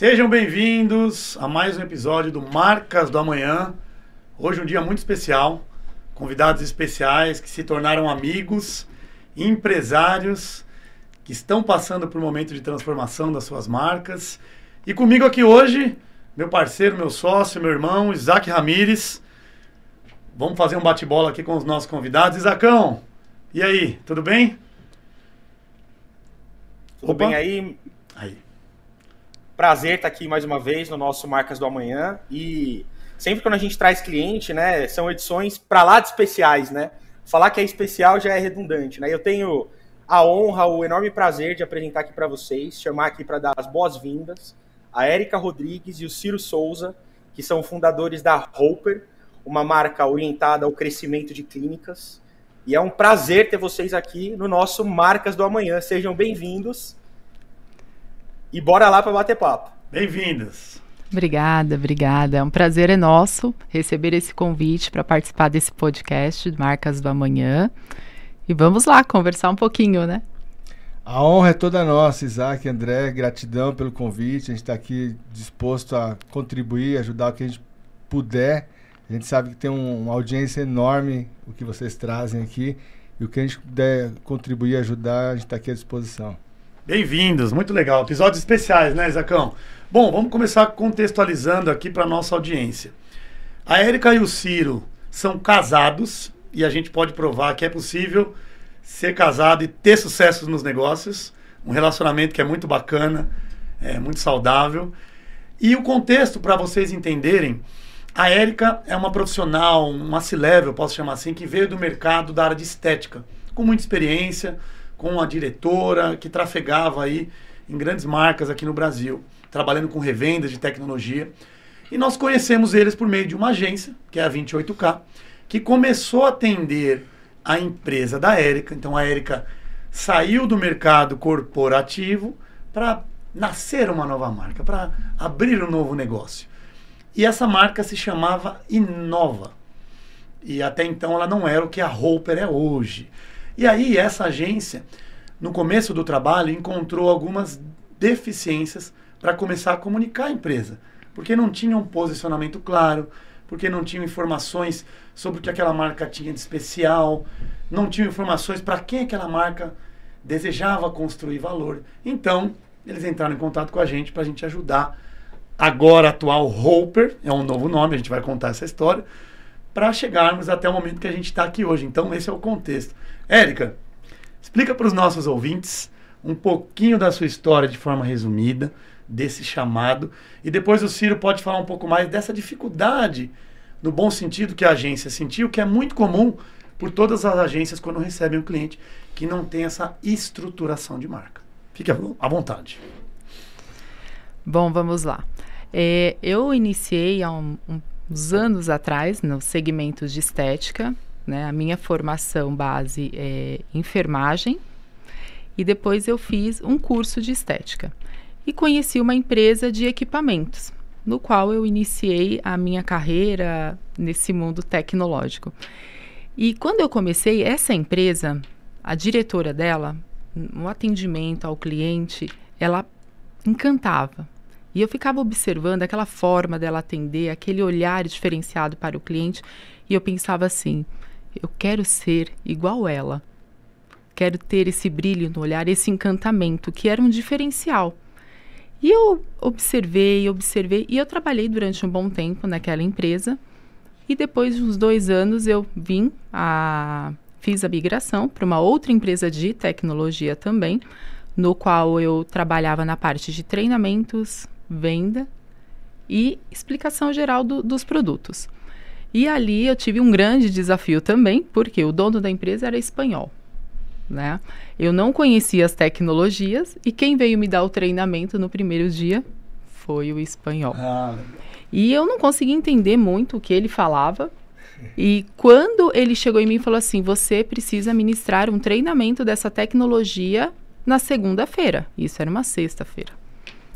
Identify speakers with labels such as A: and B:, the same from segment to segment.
A: Sejam bem-vindos a mais um episódio do Marcas do Amanhã. Hoje um dia muito especial, convidados especiais que se tornaram amigos, empresários que estão passando por um momento de transformação das suas marcas. E comigo aqui hoje, meu parceiro, meu sócio, meu irmão, Isaac Ramires. Vamos fazer um bate-bola aqui com os nossos convidados. Isacão, e aí, tudo bem?
B: Tudo Opa. bem aí? Prazer estar aqui mais uma vez no nosso Marcas do Amanhã. E sempre quando a gente traz cliente, né, são edições para lá de especiais, né? Falar que é especial já é redundante, né? Eu tenho a honra, o enorme prazer de apresentar aqui para vocês, chamar aqui para dar as boas-vindas a Érica Rodrigues e o Ciro Souza, que são fundadores da Hopper, uma marca orientada ao crescimento de clínicas. E é um prazer ter vocês aqui no nosso Marcas do Amanhã. Sejam bem-vindos. E bora lá para bater papo.
A: Bem-vindos.
C: Obrigada, obrigada. É um prazer é nosso receber esse convite para participar desse podcast Marcas do Amanhã. E vamos lá conversar um pouquinho, né?
D: A honra é toda nossa, Isaac, André. Gratidão pelo convite. A gente está aqui disposto a contribuir, ajudar o que a gente puder. A gente sabe que tem um, uma audiência enorme o que vocês trazem aqui. E o que a gente puder contribuir, ajudar, a gente está aqui à disposição.
A: Bem-vindos, muito legal. Episódios especiais, né, Isacão? Bom, vamos começar contextualizando aqui para nossa audiência. A Érica e o Ciro são casados e a gente pode provar que é possível ser casado e ter sucesso nos negócios. Um relacionamento que é muito bacana, é muito saudável. E o contexto, para vocês entenderem, a Érica é uma profissional, uma C-level, posso chamar assim, que veio do mercado da área de estética, com muita experiência, com a diretora que trafegava aí em grandes marcas aqui no Brasil, trabalhando com revendas de tecnologia. E nós conhecemos eles por meio de uma agência, que é a 28K, que começou a atender a empresa da Érica. Então a Érica saiu do mercado corporativo para nascer uma nova marca, para abrir um novo negócio. E essa marca se chamava Inova. E até então ela não era o que a Hopper é hoje. E aí essa agência, no começo do trabalho, encontrou algumas deficiências para começar a comunicar a empresa, porque não tinha um posicionamento claro, porque não tinham informações sobre o que aquela marca tinha de especial, não tinham informações para quem aquela marca desejava construir valor. Então, eles entraram em contato com a gente para a gente ajudar. Agora atual Hopper, é um novo nome, a gente vai contar essa história, para chegarmos até o momento que a gente está aqui hoje. Então, esse é o contexto. Érica, explica para os nossos ouvintes um pouquinho da sua história de forma resumida, desse chamado, e depois o Ciro pode falar um pouco mais dessa dificuldade, no bom sentido que a agência sentiu, que é muito comum por todas as agências quando recebem um cliente que não tem essa estruturação de marca. Fique à vontade.
C: Bom, vamos lá. É, eu iniciei há um, uns anos atrás no segmento de estética, né? A minha formação base é enfermagem e depois eu fiz um curso de estética e conheci uma empresa de equipamentos, no qual eu iniciei a minha carreira nesse mundo tecnológico. E quando eu comecei, essa empresa, a diretora dela, no atendimento ao cliente, ela encantava. E eu ficava observando aquela forma dela atender, aquele olhar diferenciado para o cliente, e eu pensava assim: eu quero ser igual ela. Quero ter esse brilho no olhar, esse encantamento, que era um diferencial. E eu observei, observei, e eu trabalhei durante um bom tempo naquela empresa. E depois de uns dois anos eu vim a fiz a migração para uma outra empresa de tecnologia também, no qual eu trabalhava na parte de treinamentos, venda e explicação geral do, dos produtos. E ali eu tive um grande desafio também, porque o dono da empresa era espanhol. Né? Eu não conhecia as tecnologias e quem veio me dar o treinamento no primeiro dia foi o espanhol. Ah, e eu não conseguia entender muito o que ele falava. E quando ele chegou em mim e falou assim: Você precisa ministrar um treinamento dessa tecnologia na segunda-feira. Isso era uma sexta-feira.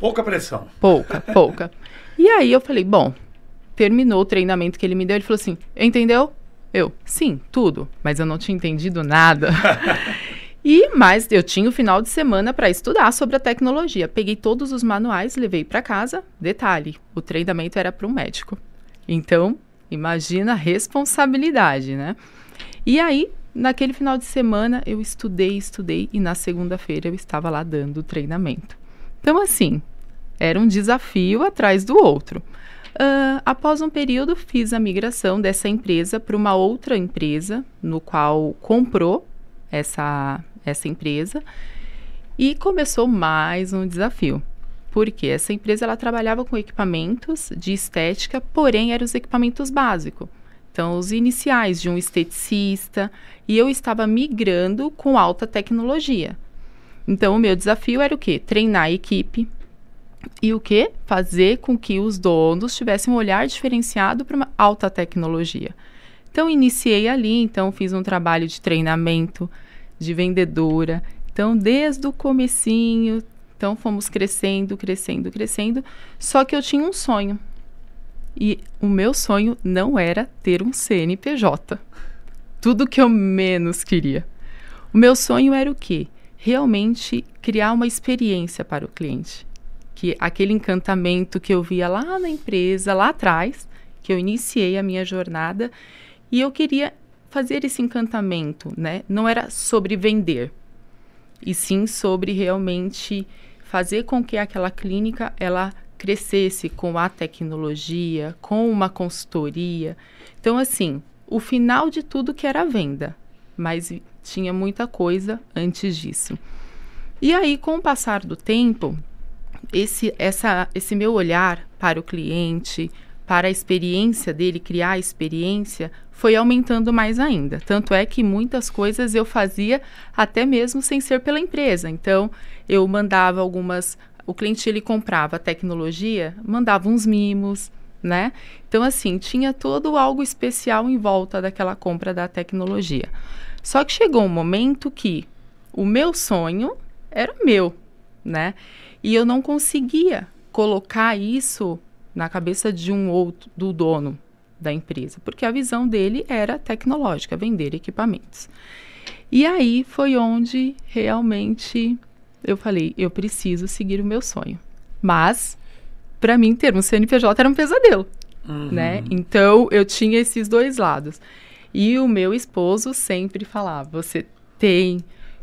A: Pouca pressão.
C: Pouca, pouca. E aí eu falei: Bom, terminou o treinamento que ele me deu, ele falou assim: entendeu? Eu, sim, tudo, mas eu não tinha entendido nada. E mais, eu tinha o final de semana para estudar sobre a tecnologia. Peguei todos os manuais, levei para casa. Detalhe: o treinamento era para um médico. Então, imagina a responsabilidade, né? E aí, naquele final de semana, eu estudei, estudei e na segunda-feira eu estava lá dando o treinamento. Então, assim, era um desafio atrás do outro. Uh, após um período, fiz a migração dessa empresa para uma outra empresa, no qual comprou essa, essa empresa, e começou mais um desafio. Porque essa empresa ela trabalhava com equipamentos de estética, porém eram os equipamentos básicos. Então, os iniciais de um esteticista, e eu estava migrando com alta tecnologia. Então, o meu desafio era o quê? Treinar a equipe, e o que? Fazer com que os donos tivessem um olhar diferenciado para uma alta tecnologia. Então, iniciei ali, então fiz um trabalho de treinamento de vendedora. Então, desde o comecinho, então fomos crescendo, crescendo, crescendo. Só que eu tinha um sonho. E o meu sonho não era ter um CNPJ. Tudo que eu menos queria. O meu sonho era o quê? Realmente criar uma experiência para o cliente que aquele encantamento que eu via lá na empresa, lá atrás, que eu iniciei a minha jornada, e eu queria fazer esse encantamento, né? Não era sobre vender, e sim sobre realmente fazer com que aquela clínica ela crescesse com a tecnologia, com uma consultoria. Então, assim, o final de tudo que era a venda, mas tinha muita coisa antes disso. E aí, com o passar do tempo, esse, essa, esse meu olhar para o cliente, para a experiência dele, criar a experiência, foi aumentando mais ainda. Tanto é que muitas coisas eu fazia até mesmo sem ser pela empresa. Então, eu mandava algumas. O cliente ele comprava tecnologia, mandava uns mimos, né? Então, assim, tinha todo algo especial em volta daquela compra da tecnologia. Só que chegou um momento que o meu sonho era meu, né? E eu não conseguia colocar isso na cabeça de um outro, do dono da empresa, porque a visão dele era tecnológica, vender equipamentos. E aí foi onde realmente eu falei, eu preciso seguir o meu sonho. Mas para mim ter um CNPJ era um pesadelo, uhum. né? Então eu tinha esses dois lados. E o meu esposo sempre falava: "Você tem,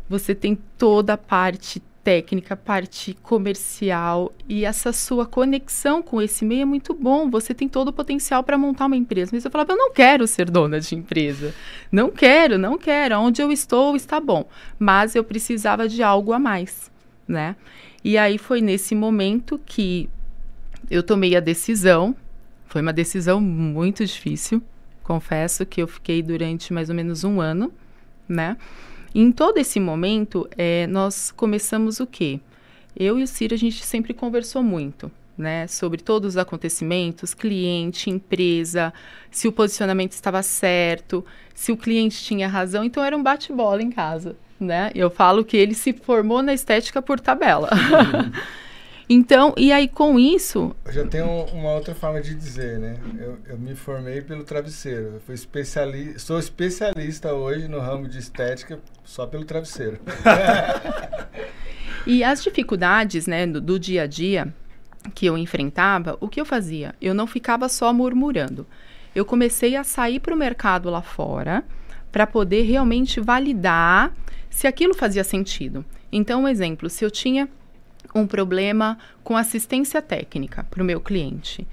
C: você tem toda a parte técnica, parte comercial e essa sua conexão com esse meio é muito bom. Você tem todo o potencial para montar uma empresa. Mas eu falava, eu não quero ser dona de empresa. Não quero, não quero. Onde eu estou está bom. Mas eu precisava de algo a mais, né? E aí foi nesse momento que eu tomei a decisão. Foi uma decisão muito difícil. Confesso que eu fiquei durante mais ou menos um ano, né? Em todo esse momento, é, nós começamos o quê? Eu e o Ciro, a gente sempre conversou muito, né? Sobre todos os acontecimentos, cliente, empresa, se o posicionamento estava certo, se o cliente tinha razão. Então, era um bate-bola em casa, né? Eu falo que ele se formou na estética por tabela. Então, e aí com isso.
D: Eu já tenho uma outra forma de dizer, né? Eu, eu me formei pelo travesseiro. Eu fui especialista, sou especialista hoje no ramo de estética só pelo travesseiro.
C: e as dificuldades, né, do, do dia a dia que eu enfrentava, o que eu fazia? Eu não ficava só murmurando. Eu comecei a sair para o mercado lá fora para poder realmente validar se aquilo fazia sentido. Então, um exemplo, se eu tinha um problema com assistência técnica para o meu cliente.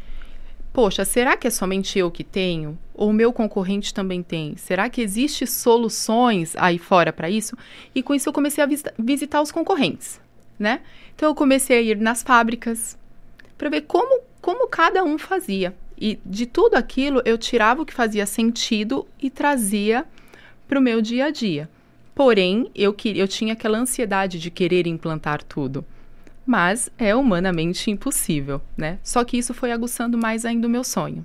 C: Poxa, será que é somente eu que tenho? Ou o meu concorrente também tem? Será que existe soluções aí fora para isso? E com isso eu comecei a visitar os concorrentes, né? Então eu comecei a ir nas fábricas para ver como, como cada um fazia. E de tudo aquilo eu tirava o que fazia sentido e trazia para o meu dia a dia. Porém, eu, eu tinha aquela ansiedade de querer implantar tudo mas é humanamente impossível, né? Só que isso foi aguçando mais ainda o meu sonho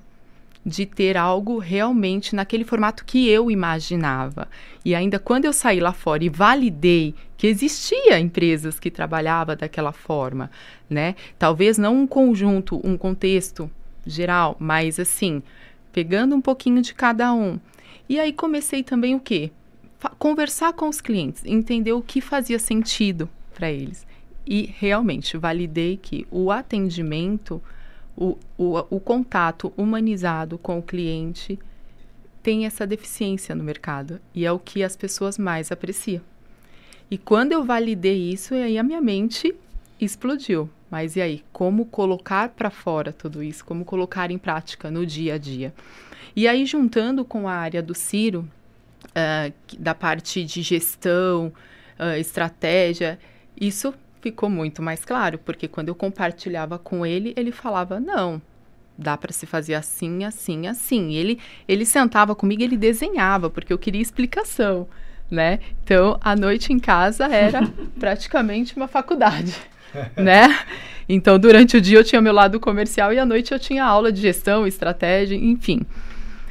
C: de ter algo realmente naquele formato que eu imaginava. E ainda quando eu saí lá fora e validei que existia empresas que trabalhavam daquela forma, né? Talvez não um conjunto, um contexto geral, mas assim, pegando um pouquinho de cada um. E aí comecei também o quê? conversar com os clientes, entender o que fazia sentido para eles. E realmente validei que o atendimento, o, o, o contato humanizado com o cliente tem essa deficiência no mercado e é o que as pessoas mais apreciam. E quando eu validei isso, aí a minha mente explodiu. Mas e aí, como colocar para fora tudo isso? Como colocar em prática no dia a dia? E aí, juntando com a área do Ciro, uh, da parte de gestão, uh, estratégia, isso ficou muito mais claro, porque quando eu compartilhava com ele, ele falava: não, dá para se fazer assim, assim, assim. Ele, ele sentava comigo, ele desenhava, porque eu queria explicação, né? Então, a noite em casa era praticamente uma faculdade, né? Então, durante o dia eu tinha meu lado comercial e à noite eu tinha aula de gestão, estratégia, enfim.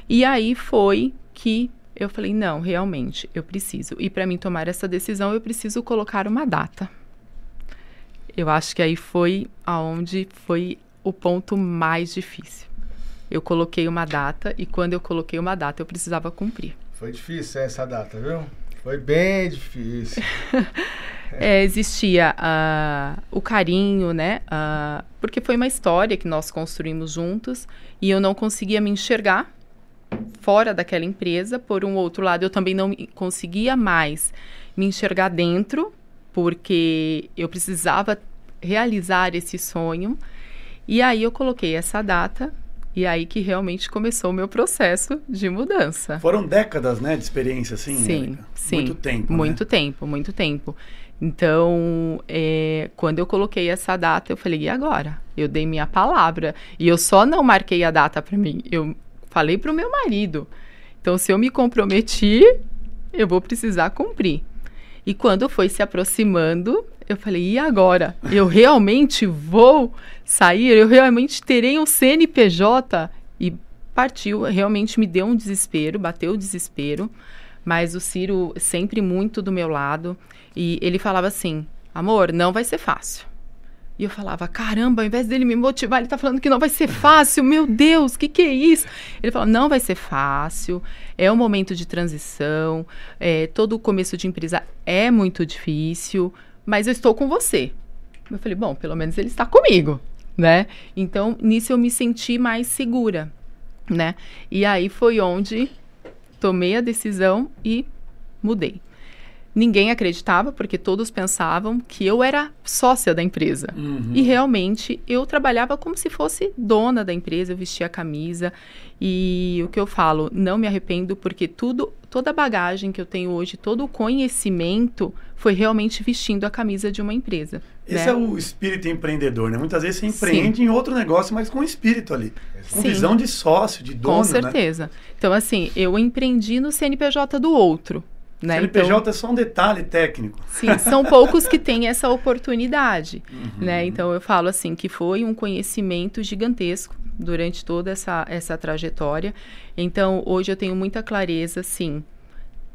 C: E aí foi que eu falei: não, realmente, eu preciso. E para mim tomar essa decisão, eu preciso colocar uma data. Eu acho que aí foi aonde foi o ponto mais difícil. Eu coloquei uma data e quando eu coloquei uma data, eu precisava cumprir.
D: Foi difícil essa data, viu? Foi bem difícil.
C: é, existia uh, o carinho, né? Uh, porque foi uma história que nós construímos juntos e eu não conseguia me enxergar fora daquela empresa. Por um outro lado, eu também não conseguia mais me enxergar dentro, porque eu precisava realizar esse sonho. E aí eu coloquei essa data e aí que realmente começou o meu processo de mudança.
A: Foram décadas, né, de experiência, assim?
C: Sim, sim.
A: Muito tempo.
C: Muito
A: né?
C: tempo, muito tempo. Então, é, quando eu coloquei essa data, eu falei, e agora? Eu dei minha palavra. E eu só não marquei a data para mim. Eu falei para o meu marido. Então, se eu me comprometi, eu vou precisar cumprir. E quando foi se aproximando, eu falei, e agora? Eu realmente vou sair? Eu realmente terei um CNPJ? E partiu, realmente me deu um desespero, bateu o desespero. Mas o Ciro sempre muito do meu lado. E ele falava assim: amor, não vai ser fácil. E eu falava, caramba, ao invés dele me motivar, ele tá falando que não vai ser fácil, meu Deus, o que, que é isso? Ele falou, não vai ser fácil, é um momento de transição, é, todo o começo de empresa é muito difícil, mas eu estou com você. Eu falei, bom, pelo menos ele está comigo, né? Então, nisso eu me senti mais segura, né? E aí foi onde tomei a decisão e mudei. Ninguém acreditava, porque todos pensavam que eu era sócia da empresa. Uhum. E realmente eu trabalhava como se fosse dona da empresa, eu vestia a camisa. E o que eu falo, não me arrependo, porque tudo, toda a bagagem que eu tenho hoje, todo o conhecimento foi realmente vestindo a camisa de uma empresa.
A: Esse
C: né?
A: é o espírito empreendedor, né? Muitas vezes você empreende Sim. em outro negócio, mas com espírito ali. Com Sim. visão de sócio, de dono,
C: Com né? certeza. Né? Então, assim, eu empreendi no CNPJ do outro. Né?
A: CNPJ então, é só um detalhe técnico.
C: Sim, são poucos que têm essa oportunidade. Uhum. Né? Então eu falo assim que foi um conhecimento gigantesco durante toda essa, essa trajetória. Então hoje eu tenho muita clareza, sim,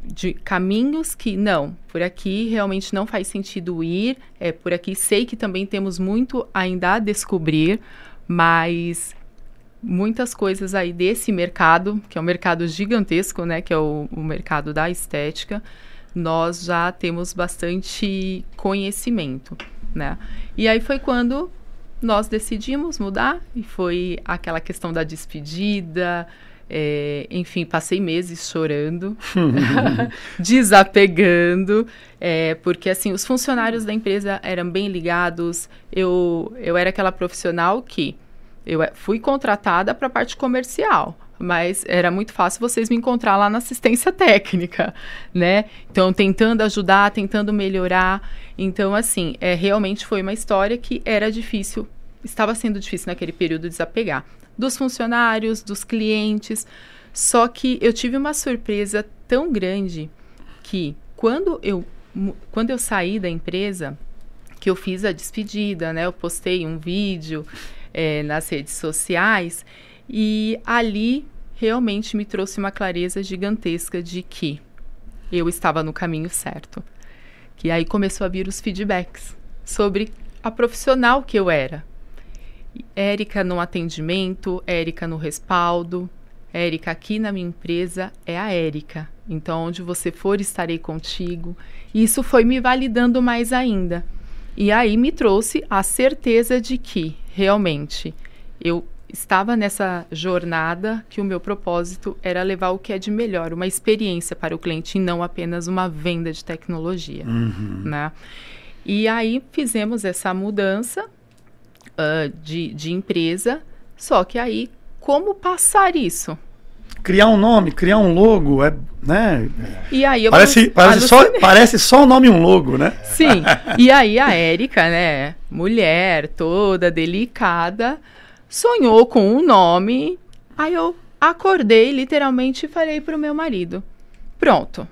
C: de caminhos que não, por aqui realmente não faz sentido ir, é por aqui sei que também temos muito ainda a descobrir, mas muitas coisas aí desse mercado, que é um mercado gigantesco, né, que é o, o mercado da estética, nós já temos bastante conhecimento, né? E aí foi quando nós decidimos mudar e foi aquela questão da despedida, é, enfim, passei meses chorando, desapegando, é, porque assim os funcionários da empresa eram bem ligados. Eu eu era aquela profissional que eu eh, fui contratada para a parte comercial, mas era muito fácil vocês me encontrar lá na assistência técnica, né? Então, tentando ajudar, tentando melhorar. Então, assim, é, realmente foi uma história que era difícil, estava sendo difícil naquele período desapegar. Dos funcionários, dos clientes. Só que eu tive uma surpresa tão grande que quando eu, quando eu saí da empresa, que eu fiz a despedida, né? Eu postei um vídeo é, nas redes sociais e ali realmente me trouxe uma clareza gigantesca de que eu estava no caminho certo. Que aí começou a vir os feedbacks sobre a profissional que eu era. Érica no atendimento, Érica no respaldo, Érica aqui na minha empresa é a Érica. Então, onde você for, estarei contigo. Isso foi me validando mais ainda. E aí me trouxe a certeza de que, realmente, eu estava nessa jornada que o meu propósito era levar o que é de melhor, uma experiência para o cliente e não apenas uma venda de tecnologia,
A: Uhum.
C: né? E aí fizemos essa mudança uh, de, de empresa, só que aí como passar isso?
A: Criar um nome, criar um logo, é, né?
C: E aí eu
A: Parece, parece, só, parece só o nome e um logo, né?
C: Sim. E aí a Érica, né, mulher toda delicada, sonhou com um nome. Aí eu acordei literalmente e falei pro meu marido: "Pronto.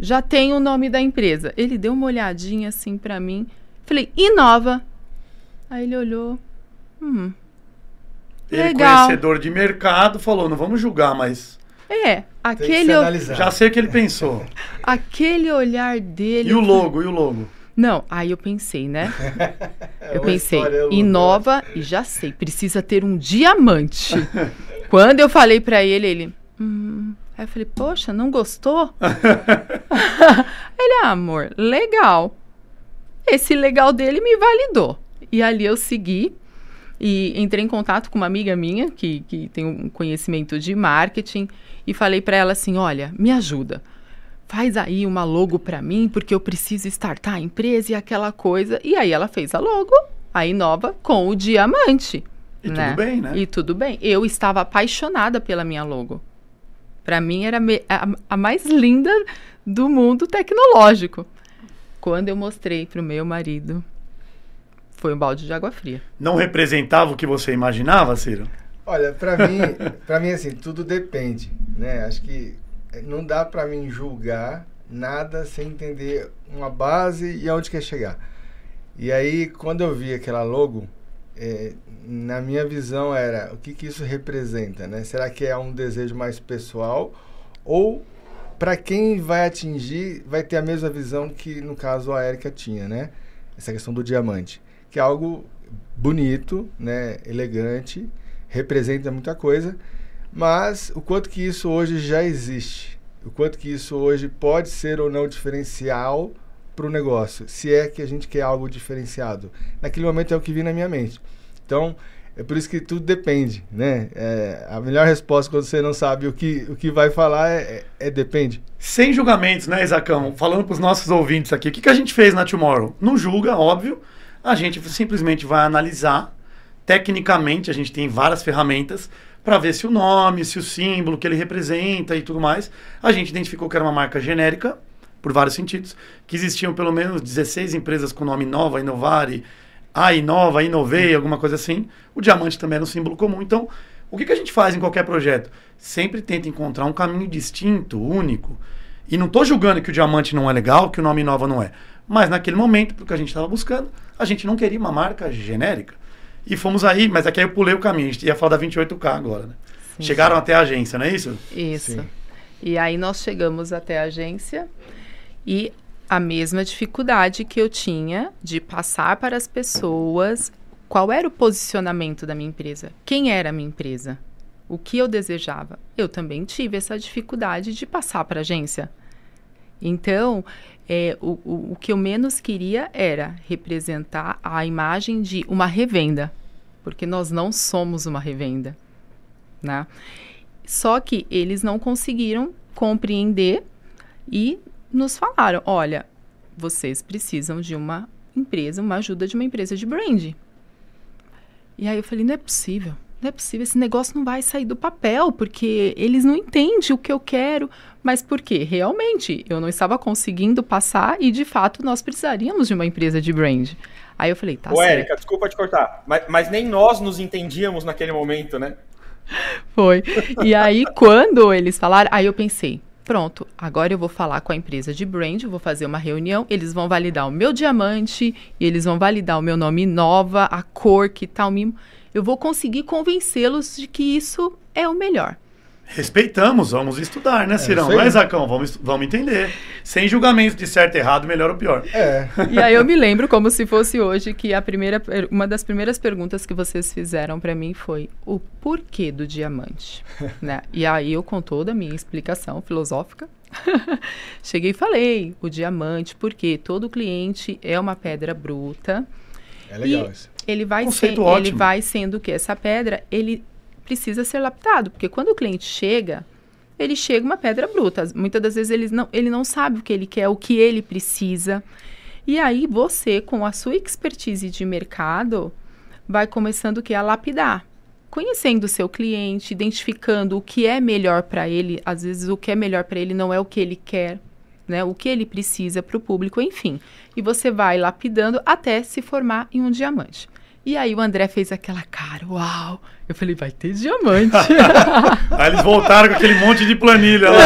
C: Já tem o nome da empresa". Ele deu uma olhadinha assim pra mim. Falei: "Inova". Aí ele olhou: "Hum,
A: Ele,
C: Legal.
A: conhecedor de mercado, falou: não vamos julgar, mas
C: é, aquele
D: se
A: já sei o que ele pensou.
C: aquele olhar dele".
A: E o logo, e o logo?
C: Não, aí eu pensei, né?
D: É
C: Eu pensei, inova e já sei, precisa ter um diamante. Quando eu falei pra ele, ele. Hum. Aí eu falei, poxa, não gostou? ele, ah, amor, legal. Esse legal dele me validou. E ali eu segui e entrei em contato com uma amiga minha que, que tem um conhecimento de marketing e falei pra ela assim: olha, me ajuda. Faz aí uma logo pra mim, porque eu preciso startar a empresa e aquela coisa. E aí ela fez a logo, a Inova, com o diamante.
A: E
C: né?
A: tudo bem, né?
C: E tudo bem. Eu estava apaixonada pela minha logo. Pra mim era a, a mais linda do mundo tecnológico. Quando eu mostrei pro meu marido, foi um balde de água fria.
A: Não representava o que você imaginava, Ciro?
D: Olha, pra mim, para mim assim, tudo depende, né? Acho que não dá pra mim julgar nada sem entender uma base e aonde quer chegar. E aí, quando eu vi aquela logo, é, na minha visão era o que que isso representa, né? Será que é um desejo mais pessoal ou para quem vai atingir vai ter a mesma visão que no caso a Érica tinha, né? Essa questão do diamante, que é algo bonito, né? Elegante, representa muita coisa, mas o quanto que isso hoje já existe, o quanto que isso hoje pode ser ou não diferencial para o negócio, se é que a gente quer algo diferenciado. Naquele momento é o que vi na minha mente. Então, é por isso que tudo depende, né? É, a melhor resposta quando você não sabe o que, o que vai falar é, é- é depende.
A: Sem julgamentos, né, Isacão? Falando para os nossos ouvintes aqui, o que, que a gente fez na Tomorrow? Não julga, óbvio. A gente simplesmente vai analisar. Tecnicamente, a gente tem várias ferramentas para ver se o nome, se o símbolo que ele representa e tudo mais. A gente identificou que era uma marca genérica, por vários sentidos, que existiam pelo menos 16 empresas com nome Nova, Inovare, a Inova, Inovei, alguma coisa assim. O diamante também era um símbolo comum. Então, o que, que a gente faz em qualquer projeto? Sempre tenta encontrar um caminho distinto, único. E não estou julgando que o diamante não é legal, que o nome Inova não é. Mas naquele momento, porque a gente estava buscando, a gente não queria uma marca genérica. E fomos aí, mas aqui aí eu pulei o caminho. A gente ia falar da 28K agora, né?
C: Sim.
A: Chegaram até a agência, não é isso?
C: Isso.
D: Sim.
C: E aí nós chegamos até a agência e a mesma dificuldade que eu tinha de passar para as pessoas qual era o posicionamento da minha empresa, quem era a minha empresa, o que eu desejava. Eu também tive essa dificuldade de passar para a agência. Então, é, o, o, o que eu menos queria era representar a imagem de uma revenda, porque nós não somos uma revenda, né? Só que eles não conseguiram compreender e nos falaram: olha, vocês precisam de uma empresa, uma ajuda de uma empresa de brand. E aí eu falei: não é possível, não é possível, esse negócio não vai sair do papel, porque eles não entendem o que eu quero. Mas por quê? Realmente, eu não estava conseguindo passar e de fato nós precisaríamos de uma empresa de brand. Aí eu falei: tá
B: Ô,
C: certo.
B: Érica, desculpa te cortar, mas, mas nem nós nos entendíamos naquele momento, né?
C: Foi. E aí, quando eles falaram, aí eu pensei, pronto, agora eu vou falar com a empresa de brand, vou fazer uma reunião, eles vão validar o meu diamante, e eles vão validar o meu nome nova, a cor, que tal mimo. Eu vou conseguir convencê-los de que isso é o melhor.
A: Respeitamos, vamos estudar, né, Cirão?
D: isso aí.
A: Não é, Zacão? Vamos, vamos entender. Sem julgamento de certo e errado, melhor ou pior.
D: É.
C: E aí eu me lembro como se fosse hoje que a primeira, uma das primeiras perguntas que vocês fizeram para mim foi o porquê do diamante, né? E aí eu com toda a minha explicação filosófica, cheguei e falei o diamante porque todo cliente é uma pedra bruta.
D: É legal
C: E
D: isso.
C: Ele vai
A: Conceito
C: ser,
A: ótimo.
C: ele vai sendo que essa pedra ele precisa ser lapidado, porque quando o cliente chega ele chega uma pedra bruta. As- Muitas das vezes ele não, ele não sabe o que ele quer, o que ele precisa. E aí você, com a sua expertise de mercado, vai começando o que? A lapidar. Conhecendo o seu cliente, identificando o que é melhor para ele. Às vezes o que é melhor para ele não é o que ele quer, né? O que ele precisa para o público, enfim. E você vai lapidando até se formar em um diamante. E aí o André fez aquela cara, uau! Eu falei, vai ter diamante.
A: Aí eles voltaram com aquele monte de planilha lá.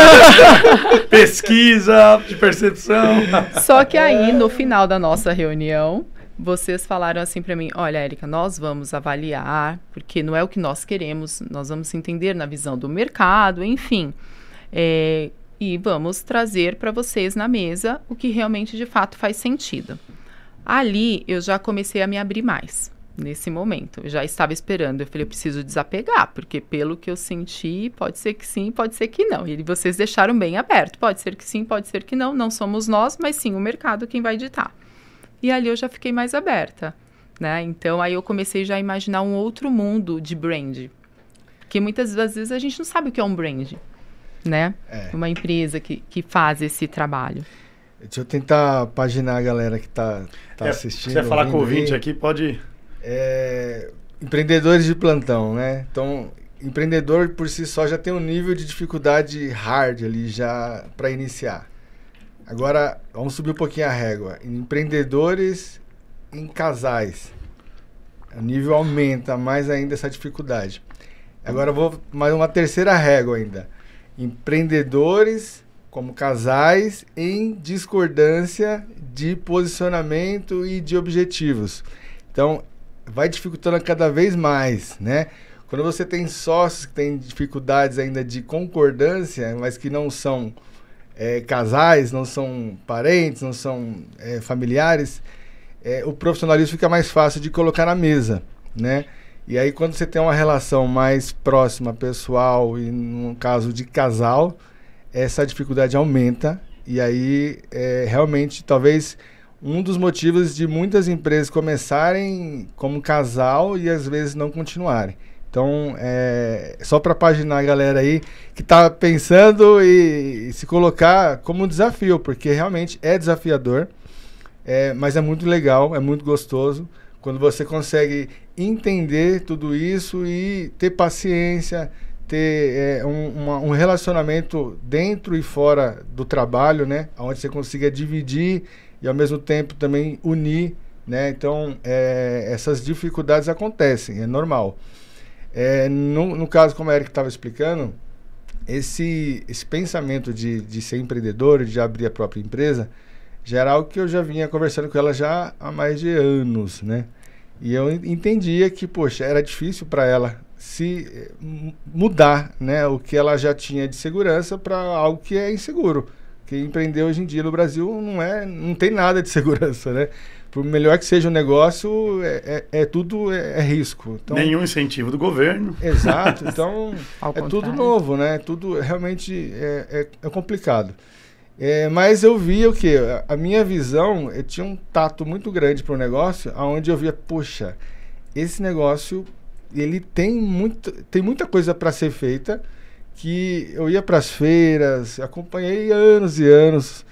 A: Pesquisa, de percepção.
C: Só que aí, no final da nossa reunião, vocês falaram assim para mim: olha, Érica, nós vamos avaliar, porque não é o que nós queremos, nós vamos entender na visão do mercado, enfim. É, e vamos trazer para vocês na mesa o que realmente de fato faz sentido. Ali eu já comecei a me abrir mais. Nesse momento, eu já estava esperando. Eu falei, eu preciso desapegar, porque pelo que eu senti, pode ser que sim, pode ser que não. E vocês deixaram bem aberto. Pode ser que sim, pode ser que não. Não somos nós, mas sim o mercado quem vai ditar. E ali eu já fiquei mais aberta, né? Então aí eu comecei já a imaginar um outro mundo de brand. Que muitas das vezes a gente não sabe o que é um brand, né?
D: É.
C: Uma empresa que, que faz esse trabalho.
D: Deixa eu tentar paginar a galera que tá, tá
A: É,
D: assistindo.
A: Se você falar com o
D: ouvindo
A: ouvinte
D: aí.
A: aqui, pode.
D: É, empreendedores de plantão, né? Então, empreendedor por si só já tem um nível de dificuldade hard ali já para iniciar. Agora, vamos subir um pouquinho a régua. Empreendedores em casais. O nível aumenta mais ainda essa dificuldade. Agora vou mais uma terceira régua ainda. Empreendedores como casais em discordância de posicionamento e de objetivos. Então, vai dificultando cada vez mais, né? Quando você tem sócios que têm dificuldades ainda de concordância, mas que não são é, casais, não são parentes, não são é, familiares, é, o profissionalismo fica mais fácil de colocar na mesa, né? E aí quando você tem uma relação mais próxima, pessoal e no caso de casal, essa dificuldade aumenta e aí é, realmente talvez um dos motivos de muitas empresas começarem como casal e às vezes não continuarem. Então, é, só para paginar a galera aí que está pensando e, e se colocar como um desafio, porque realmente é desafiador, é, mas é muito legal, é muito gostoso quando você consegue entender tudo isso e ter paciência, ter é, um, uma- um relacionamento dentro e fora do trabalho, né? Onde você consiga dividir e ao mesmo tempo também unir, né? Então, é, essas dificuldades acontecem, é normal. É, no, no caso, como a Eric estava explicando, esse, esse pensamento de, de ser empreendedor, de abrir a própria empresa, já era algo que eu já vinha conversando com ela já há mais de anos, né? E eu en- entendia que, poxa, era difícil para ela se eh, mu- mudar, né, o que ela já tinha de segurança para algo que é inseguro. Que empreender hoje em dia no Brasil não é, não tem nada de segurança, né? Por melhor que seja o negócio, é, é, é tudo é, é risco. Então,
A: Nenhum incentivo do governo.
D: Exato. Então é tudo
C: contrário.
D: novo, né? Tudo realmente é, é, é complicado. É, mas eu via o que? A minha visão, eu tinha um tato muito grande para o negócio, aonde eu via, poxa, esse negócio ele tem muito, tem muita coisa para ser feita que eu ia para as feiras, acompanhei anos e anos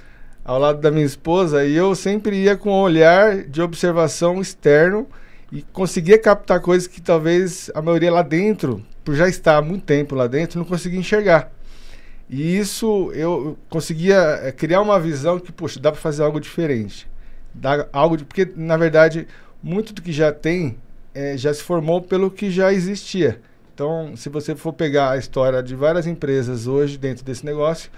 D: ao lado da minha esposa e eu sempre ia com um olhar de observação externo e conseguia captar coisas que talvez a maioria lá dentro, por já estar há muito tempo lá dentro, não conseguia enxergar. E isso eu conseguia eh, criar uma visão que, poxa, dá para fazer algo diferente. Dá algo de, porque, na verdade, muito do que já tem eh, já se formou pelo que já existia. Então, se você for pegar a história de várias empresas hoje dentro desse negócio,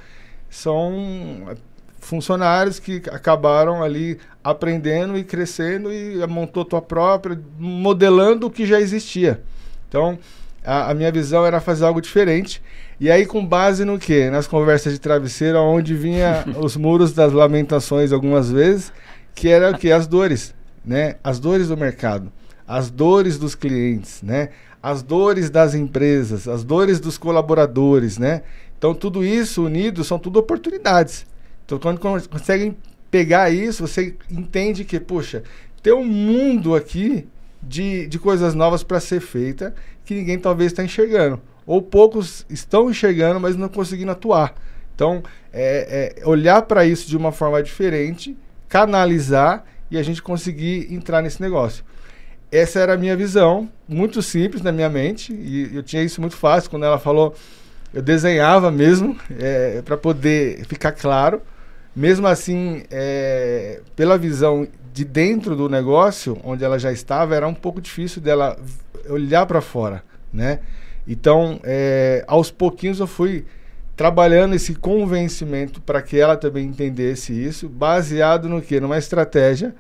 D: são funcionários que acabaram ali aprendendo e crescendo e montou tua própria, modelando o que já existia. Então, a, a, minha visão era fazer algo diferente. E aí, com base no quê? Nas conversas de travesseiro, onde vinha os muros das lamentações algumas vezes, que era o que? As dores, né? As dores do mercado, as dores dos clientes, né? As dores das empresas, as dores dos colaboradores, né? Então, tudo isso unido são tudo oportunidades. Então, quando conseguem pegar isso, você entende que, puxa, tem um mundo aqui de, de coisas novas para ser feita que ninguém talvez está enxergando. Ou poucos estão enxergando, mas não conseguindo atuar. Então, é, é olhar para isso de uma forma diferente, canalizar e a gente conseguir entrar nesse negócio. Essa era a minha visão, muito simples na minha mente, e eu tinha isso muito fácil quando ela falou. Eu desenhava mesmo, é, para poder ficar claro. Mesmo assim, é, pela visão de dentro do negócio, onde ela já estava, era um pouco difícil dela olhar para fora, né? Então, é, aos pouquinhos eu fui trabalhando esse convencimento para que ela também entendesse isso, baseado no que? Numa estratégia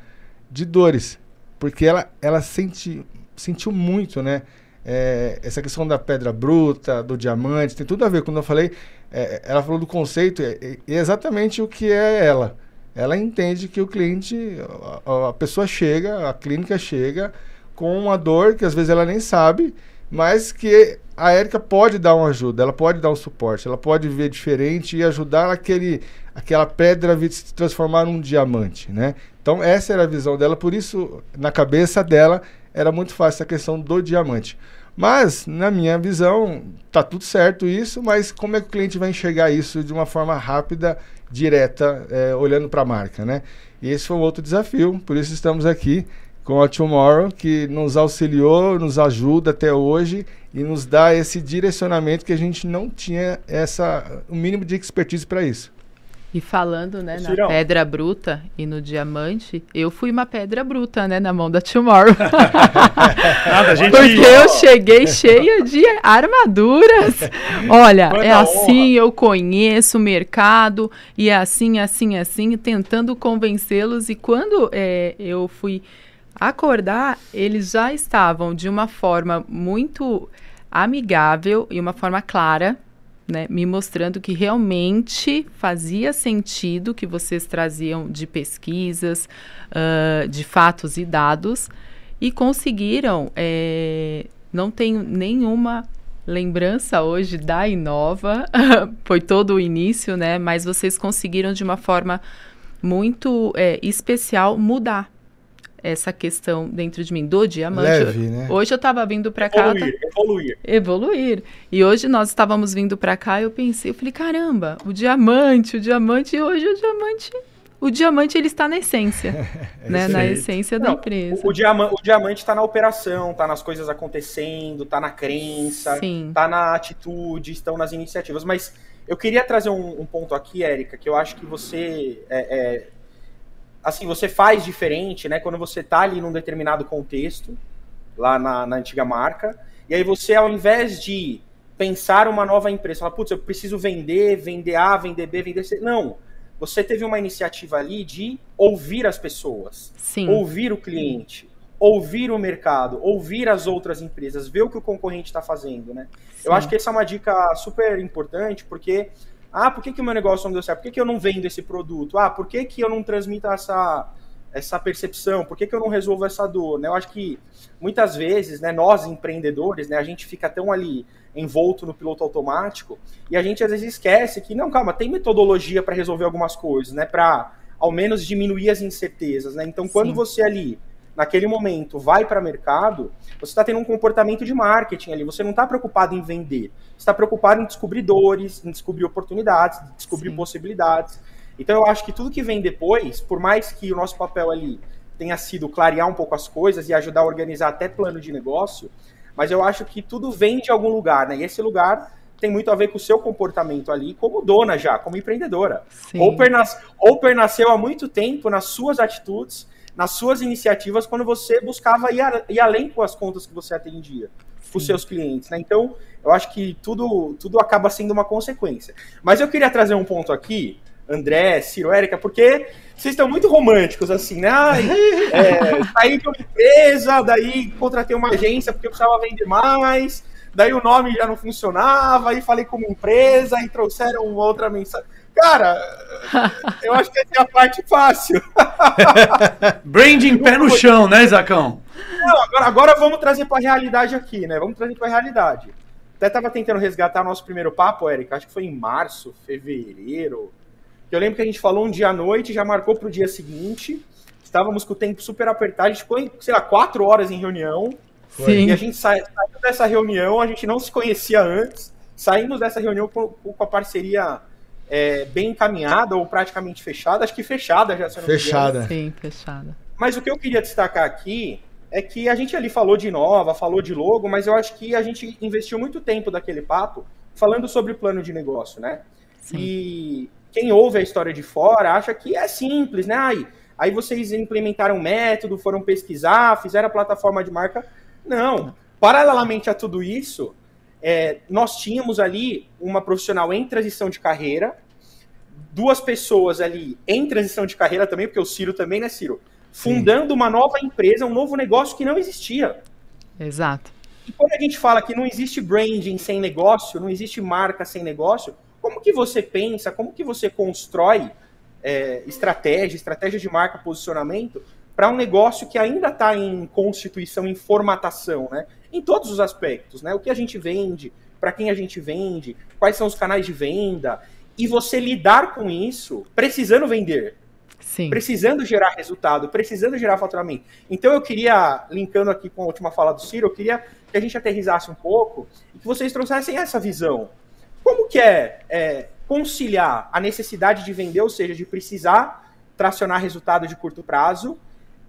D: de dores, porque ela, ela sente, sentiu muito, né? É, essa questão da pedra bruta, do diamante, tem tudo a ver. Quando eu falei, é, ela falou do conceito, é, é exatamente o que é ela ela entende que o cliente, a, a, pessoa chega, a clínica chega com uma dor que às vezes ela nem sabe, mas que a Érica pode dar uma ajuda, ela pode dar um suporte, ela pode ver diferente e ajudar aquele, aquela pedra se transformar num diamante, né? Então essa era a visão dela, por isso na cabeça dela era muito fácil a questão do diamante. Mas, na minha visão, tá tudo certo isso, mas como é que o cliente vai enxergar isso de uma forma rápida direta, é, olhando para a marca, né? E esse foi um outro desafio, por isso estamos aqui com a Tomorrow, que nos auxiliou, nos ajuda até hoje e nos dá esse direcionamento que a gente não tinha essa o um mínimo de expertise para isso.
C: E falando, né, na pedra bruta e no diamante, eu fui uma pedra bruta, né, na mão da Tomorrow. Nada, gente... Porque eu cheguei cheia de armaduras. Olha, é assim, eu conheço o mercado, e é assim, assim, assim, tentando convencê-los. E quando é, eu fui acordar, eles já estavam de uma forma muito amigável e uma forma clara né, me mostrando que realmente fazia sentido que vocês traziam de pesquisas, uh, de fatos e dados, e conseguiram. É, não tenho nenhuma lembrança hoje da Inova, foi todo o início, né? Mas vocês conseguiram de uma forma muito é, especial mudar essa questão dentro de mim do diamante. Leve, né? Hoje eu estava vindo para cá.
B: Evoluir, tá... evoluir.
C: Evoluir. E hoje nós estávamos vindo para cá e eu pensei, eu falei, caramba, o diamante, o diamante, e hoje o diamante o diamante ele está na essência, né? na essência da Não, empresa.
B: O, o, diama o diamante está na operação, está nas coisas acontecendo, está na crença, está na atitude, estão nas iniciativas. Mas eu queria trazer um, um ponto aqui, Érica, que eu acho que você é, é, assim, você faz diferente, né? Quando você tá ali num determinado contexto, lá na, na antiga marca, e aí você, ao invés de pensar uma nova empresa, falar, putz, eu preciso vender, vender A, vender B, vender C. Não. Você teve uma iniciativa ali de ouvir as pessoas,
C: Sim.
B: ouvir o cliente, ouvir o mercado, ouvir as outras empresas, ver o que o concorrente está fazendo, né? Sim. Eu acho que essa é uma dica super importante, porque ah, por que, que o meu negócio não deu certo? Por que, que eu não vendo esse produto? Ah, por que, que eu não transmito essa, essa percepção? Por que, que eu não resolvo essa dor? Né? Eu acho que muitas vezes, né, nós empreendedores, né, a gente fica tão ali envolto no piloto automático e a gente às vezes esquece que, não, calma, tem metodologia para resolver algumas coisas, né, para ao menos diminuir as incertezas. Né? Então, quando Sim. você ali naquele momento vai para mercado, você está tendo um comportamento de marketing ali. Você não está preocupado em vender. Você está preocupado em descobrir dores, em descobrir oportunidades, em descobrir Sim. possibilidades. Então eu acho que tudo que vem depois, por mais que o nosso papel ali tenha sido clarear um pouco as coisas e ajudar a organizar até plano de negócio, mas eu acho que tudo vem de algum lugar, né? E esse lugar tem muito a ver com o seu comportamento ali como dona já, como empreendedora. Ou Oper nasceu há muito tempo nas suas atitudes nas suas iniciativas quando você buscava ir, a, ir além com as contas que você atendia com os seus clientes, né? Então, eu acho que tudo, tudo acaba sendo uma consequência. Mas eu queria trazer um ponto aqui, André, Ciro, Érica, porque vocês estão muito românticos, assim, né? É, saí de uma empresa, daí contratei uma agência porque eu precisava vender mais, daí o nome já não funcionava, aí falei com uma empresa, e trouxeram outra mensagem. Cara, eu acho que essa é a parte fácil.
A: Branding pé no chão, né, Isacão?
B: Não, agora, agora vamos trazer para a realidade aqui, né? Vamos trazer para a realidade. Até tava tentando resgatar nosso primeiro papo, Eric, acho que foi em março, fevereiro. Eu lembro que a gente falou um dia à noite, já marcou para o dia seguinte. Estávamos com o tempo super apertado, a gente ficou, sei lá, quatro horas em reunião.
C: Sim.
B: E a gente saiu dessa reunião, a gente não se conhecia antes. Saímos dessa reunião com, com a parceria é, bem encaminhada ou praticamente fechada. Acho que fechada já. Se
D: fechada.
C: Sim, fechada.
B: Mas o que eu queria destacar aqui é que a gente ali falou de nova, falou de logo, mas eu acho que a gente investiu muito tempo daquele papo falando sobre plano de negócio, né? Sim. E quem ouve a história de fora acha que é simples, né? Aí, aí vocês implementaram um método, foram pesquisar, fizeram a plataforma de marca. Não. Paralelamente a tudo isso, é, nós tínhamos ali uma profissional em transição de carreira, duas pessoas ali em transição de carreira também, porque o Ciro também, né, Ciro? Fundando Sim. uma nova empresa, um novo negócio que não existia.
C: Exato.
B: E quando a gente fala que não existe branding sem negócio, não existe marca sem negócio, como que você pensa, como que você constrói é, estratégia, estratégia de marca, posicionamento para um negócio que ainda está em constituição, em formatação, né? Em todos os aspectos, né? O que a gente vende, para quem a gente vende, quais são os canais de venda, e você lidar com isso precisando vender.
C: Sim.
B: Precisando gerar resultado, precisando gerar faturamento. Então eu queria, linkando aqui com a última fala do Ciro, eu queria que a gente aterrizasse um pouco e que vocês trouxessem essa visão. Como que é, é conciliar a necessidade de vender, ou seja, de precisar tracionar resultado de curto prazo,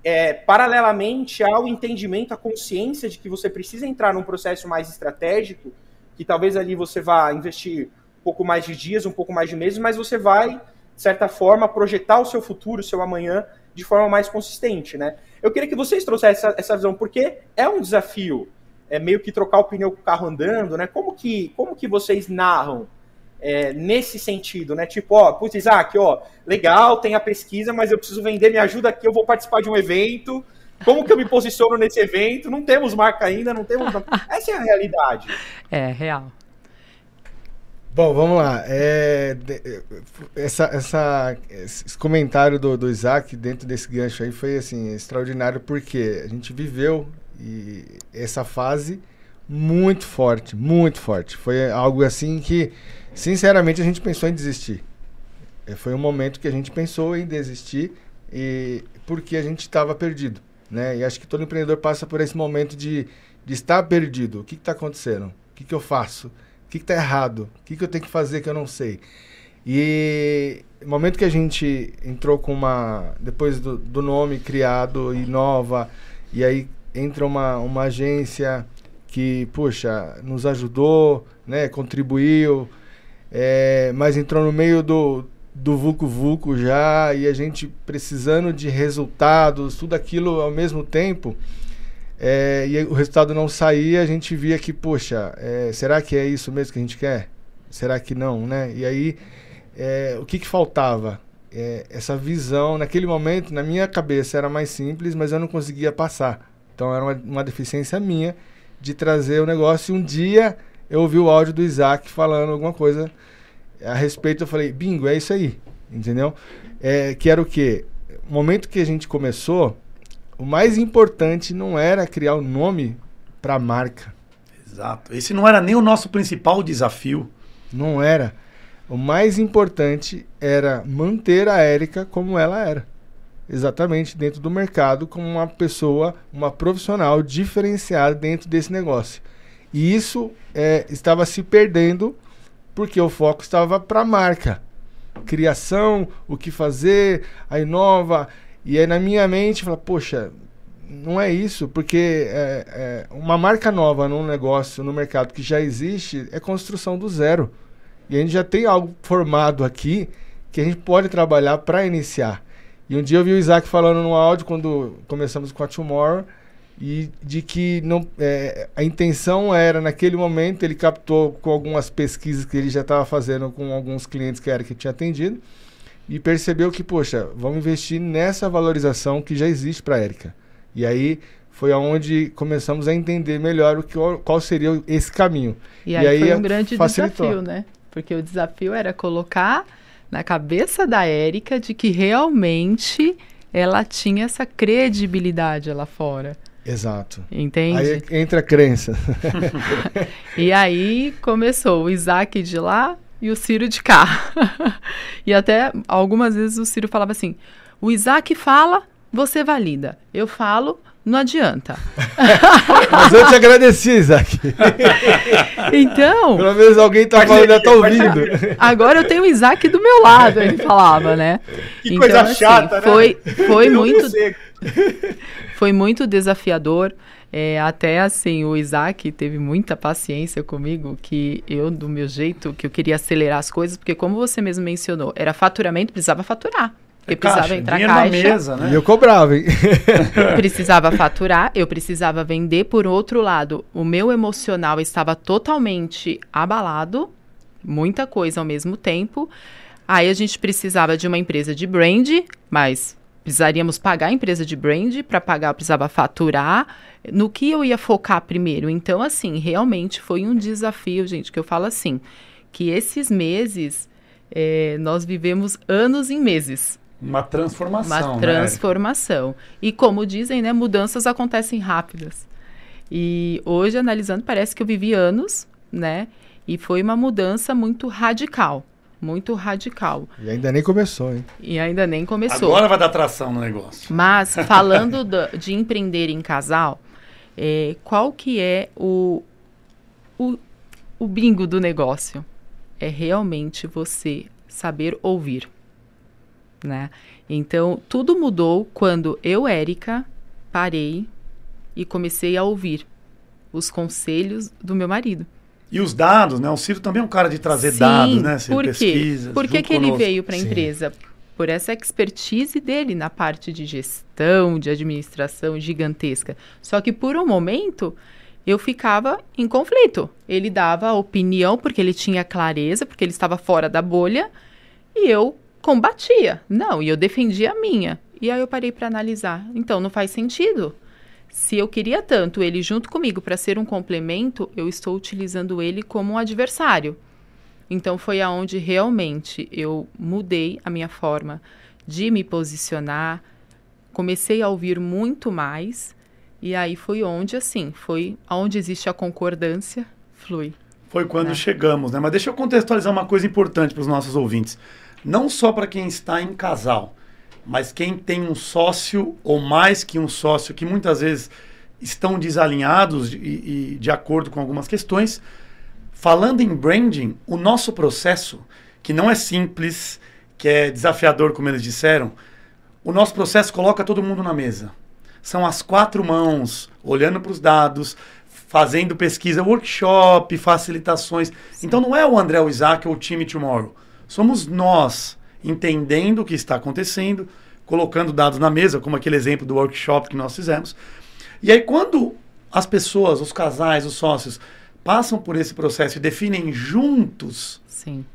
B: é, paralelamente ao entendimento, à consciência de que você precisa entrar num processo mais estratégico, que talvez ali você vá investir um pouco mais de dias, um pouco mais de meses, mas você vai, de certa forma, projetar o seu futuro, o seu amanhã, de forma mais consistente, né? Eu queria que vocês trouxessem essa, essa visão, porque é um desafio, é meio que trocar o pneu com o carro andando, né? Como que, como que vocês narram é, nesse sentido, né? Tipo, ó, putz, Isaac, ó, legal, tem a pesquisa, mas eu preciso vender, me ajuda aqui, eu vou participar de um evento. Como que eu me posiciono nesse evento? Não temos marca ainda, não temos. Essa é a realidade.
C: É, real.
D: Bom, vamos lá. É, essa, essa, esse comentário do, do Isaac dentro desse gancho aí foi assim extraordinário porque a gente viveu e essa fase muito forte, muito forte. Foi algo assim que Sinceramente, a gente pensou em desistir. É, foi um momento que a gente pensou em desistir e porque a gente estava perdido, né? E acho que todo empreendedor passa por esse momento de, de estar perdido. O que está acontecendo? O que, que eu faço? O que está errado? O que, que eu tenho que fazer que eu não sei? E no momento que a gente entrou com uma. Depois do, do nome criado e nova, e aí entra uma, uma agência que, puxa, nos ajudou, né? Contribuiu é, mas entrou no meio do, do Vucu Vucu já e a gente precisando de resultados, tudo aquilo ao mesmo tempo. É, e o resultado não saía, a gente via que, poxa, é, será que é isso mesmo que a gente quer? Será que não, né? E aí, é, o que, que faltava? É, essa visão, naquele momento, na minha cabeça era mais simples, mas eu não conseguia passar. Então era uma, uma deficiência minha de trazer o negócio. E um dia eu ouvi o áudio do Isaac falando alguma coisa a respeito. Eu falei, bingo, é isso aí. Entendeu? É, que era o quê? O momento que a gente começou, o mais importante não era criar o um nome para a marca.
A: Exato. Esse não era nem o nosso principal desafio.
D: Não era. O mais importante era manter a Érica como ela era. Exatamente, dentro do mercado, como uma pessoa, uma profissional diferenciada dentro desse negócio. E isso é, estava se perdendo porque o foco estava para a marca. Criação, o que fazer, a inova. E aí na minha mente, fala, poxa, não é isso, porque é, é, uma marca nova num negócio, no mercado que já existe, é construção do zero. E a gente já tem algo formado aqui que a gente pode trabalhar para iniciar. E um dia eu vi o Isaac falando no áudio, quando começamos com a Tomorrow, e de que não, é, a intenção era, naquele momento, ele captou com algumas pesquisas que ele já estava fazendo com alguns clientes que era que tinha atendido, e percebeu que, poxa, vamos investir nessa valorização que já existe para a Érica. E aí foi aonde começamos a entender melhor o que, qual seria esse caminho.
C: E, e aí, aí, foi um grande facilitou. desafio, né? Porque o desafio era colocar na cabeça da Érica de que realmente ela tinha essa credibilidade lá fora.
D: Exato.
C: Entende?
D: Aí entra a crença.
C: e aí começou o Isaac de lá e o Ciro de cá. e até algumas vezes o Ciro falava assim: o Isaac fala, você valida. Eu falo, não adianta.
D: Mas eu te agradeci, Isaac.
C: então.
D: Pelo menos alguém está falando, já tá ouvindo.
C: Agora eu tenho o Isaac do meu lado, ele falava, né?
B: Que então, coisa assim, chata,
C: foi, né? Foi muito. Foi muito desafiador. É, até assim, o Isaac teve muita paciência comigo, que eu, do meu jeito, que eu queria acelerar as coisas, porque como você mesmo mencionou, era faturamento, precisava faturar. Porque precisava caixa, entrar caixa. Na
D: mesa, né? E eu cobrava, hein?
C: precisava faturar, eu precisava vender. Por outro lado, o meu emocional estava totalmente abalado, muita coisa ao mesmo tempo. Aí a gente precisava de uma empresa de brand, mas precisaríamos pagar a empresa de brand, para pagar eu precisava faturar. No que eu ia focar primeiro? Então, assim, realmente foi um desafio, gente, que eu falo assim, que esses meses é, nós vivemos anos em meses.
A: Uma transformação.
C: Uma né, transformação. Né? E como dizem, né, mudanças acontecem rápidas. E hoje, analisando, parece que eu vivi anos, né? E foi uma mudança muito radical. Muito radical.
D: E ainda nem começou, hein?
C: E ainda nem começou.
A: Agora vai dar tração no negócio.
C: Mas, falando do, de empreender em casal, é, qual que é o, o, o bingo do negócio? É realmente você saber ouvir né? Então, tudo mudou quando eu, Érica, parei e comecei a ouvir os conselhos do meu marido.
A: E os dados, né? O Ciro também é um cara de trazer Sim, dados, né?
C: Ciro, por quê? Pesquisas, por que, que ele veio para a empresa? Por essa expertise dele na parte de gestão, de administração gigantesca. Só que por um momento eu ficava em conflito. Ele dava opinião porque ele tinha clareza, porque ele estava fora da bolha, e eu combatia. Não, e eu defendia a minha. E aí eu parei para analisar. Então, não faz sentido. Se eu queria tanto ele junto comigo para ser um complemento, eu estou utilizando ele como um adversário. Então foi aonde realmente eu mudei a minha forma de me posicionar, comecei a ouvir muito mais e aí foi onde assim, foi aonde existe a concordância, flui.
A: Foi quando né? chegamos, né? Mas deixa eu contextualizar uma coisa importante para os nossos ouvintes não só para quem está em casal, mas quem tem um sócio ou mais que um sócio que muitas vezes estão desalinhados e, e de acordo com algumas questões. Falando em branding, o nosso processo, que não é simples, que é desafiador, como eles disseram, o nosso processo coloca todo mundo na mesa. São as quatro mãos, olhando para os dados, fazendo pesquisa, workshop, facilitações. Então não é o André, o Isaac ou o time Tomorrow somos nós entendendo o que está acontecendo, colocando dados na mesa, como aquele exemplo do workshop que nós fizemos. E aí, quando as pessoas, os casais, os sócios, passam por esse processo e definem juntos,
C: Sim.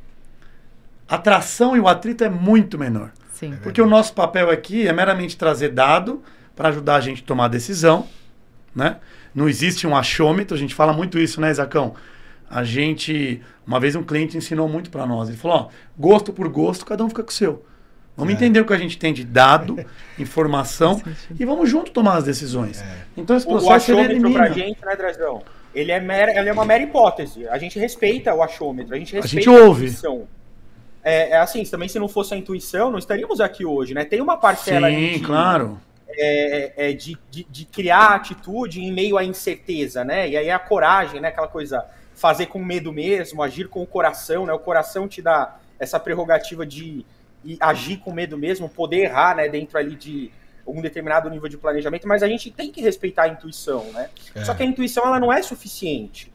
A: a tração e o atrito é muito menor.
C: Sim.
A: Porque o nosso papel aqui é meramente trazer dado para ajudar a gente a tomar decisão, né? Não existe um achômetro, a gente fala muito isso, né, Isacão? A gente, uma vez um cliente ensinou muito para nós. Ele falou: ó, gosto por gosto, cada um fica com o seu. Vamos é. entender o que a gente tem de dado, informação e vamos junto tomar as decisões. É. Então esse processo
B: o ele elimina. pra gente, né, Drazão? Ele é, mera, ele é uma mera hipótese. A gente respeita o achômetro, a gente respeita
A: a, gente ouve. a
B: intuição. É, é, assim, também se não fosse a intuição, não estaríamos aqui hoje, né? Tem uma parcela
A: Sim, de, claro.
B: É, é, de, de, de, criar atitude em meio à incerteza, né? E aí a coragem, né? Aquela coisa fazer com medo mesmo, agir com o coração, né? O coração te dá essa prerrogativa de agir com medo mesmo, poder errar, né, dentro ali de um determinado nível de planejamento, mas a gente tem que respeitar a intuição, né? É. Só que a intuição ela não é suficiente.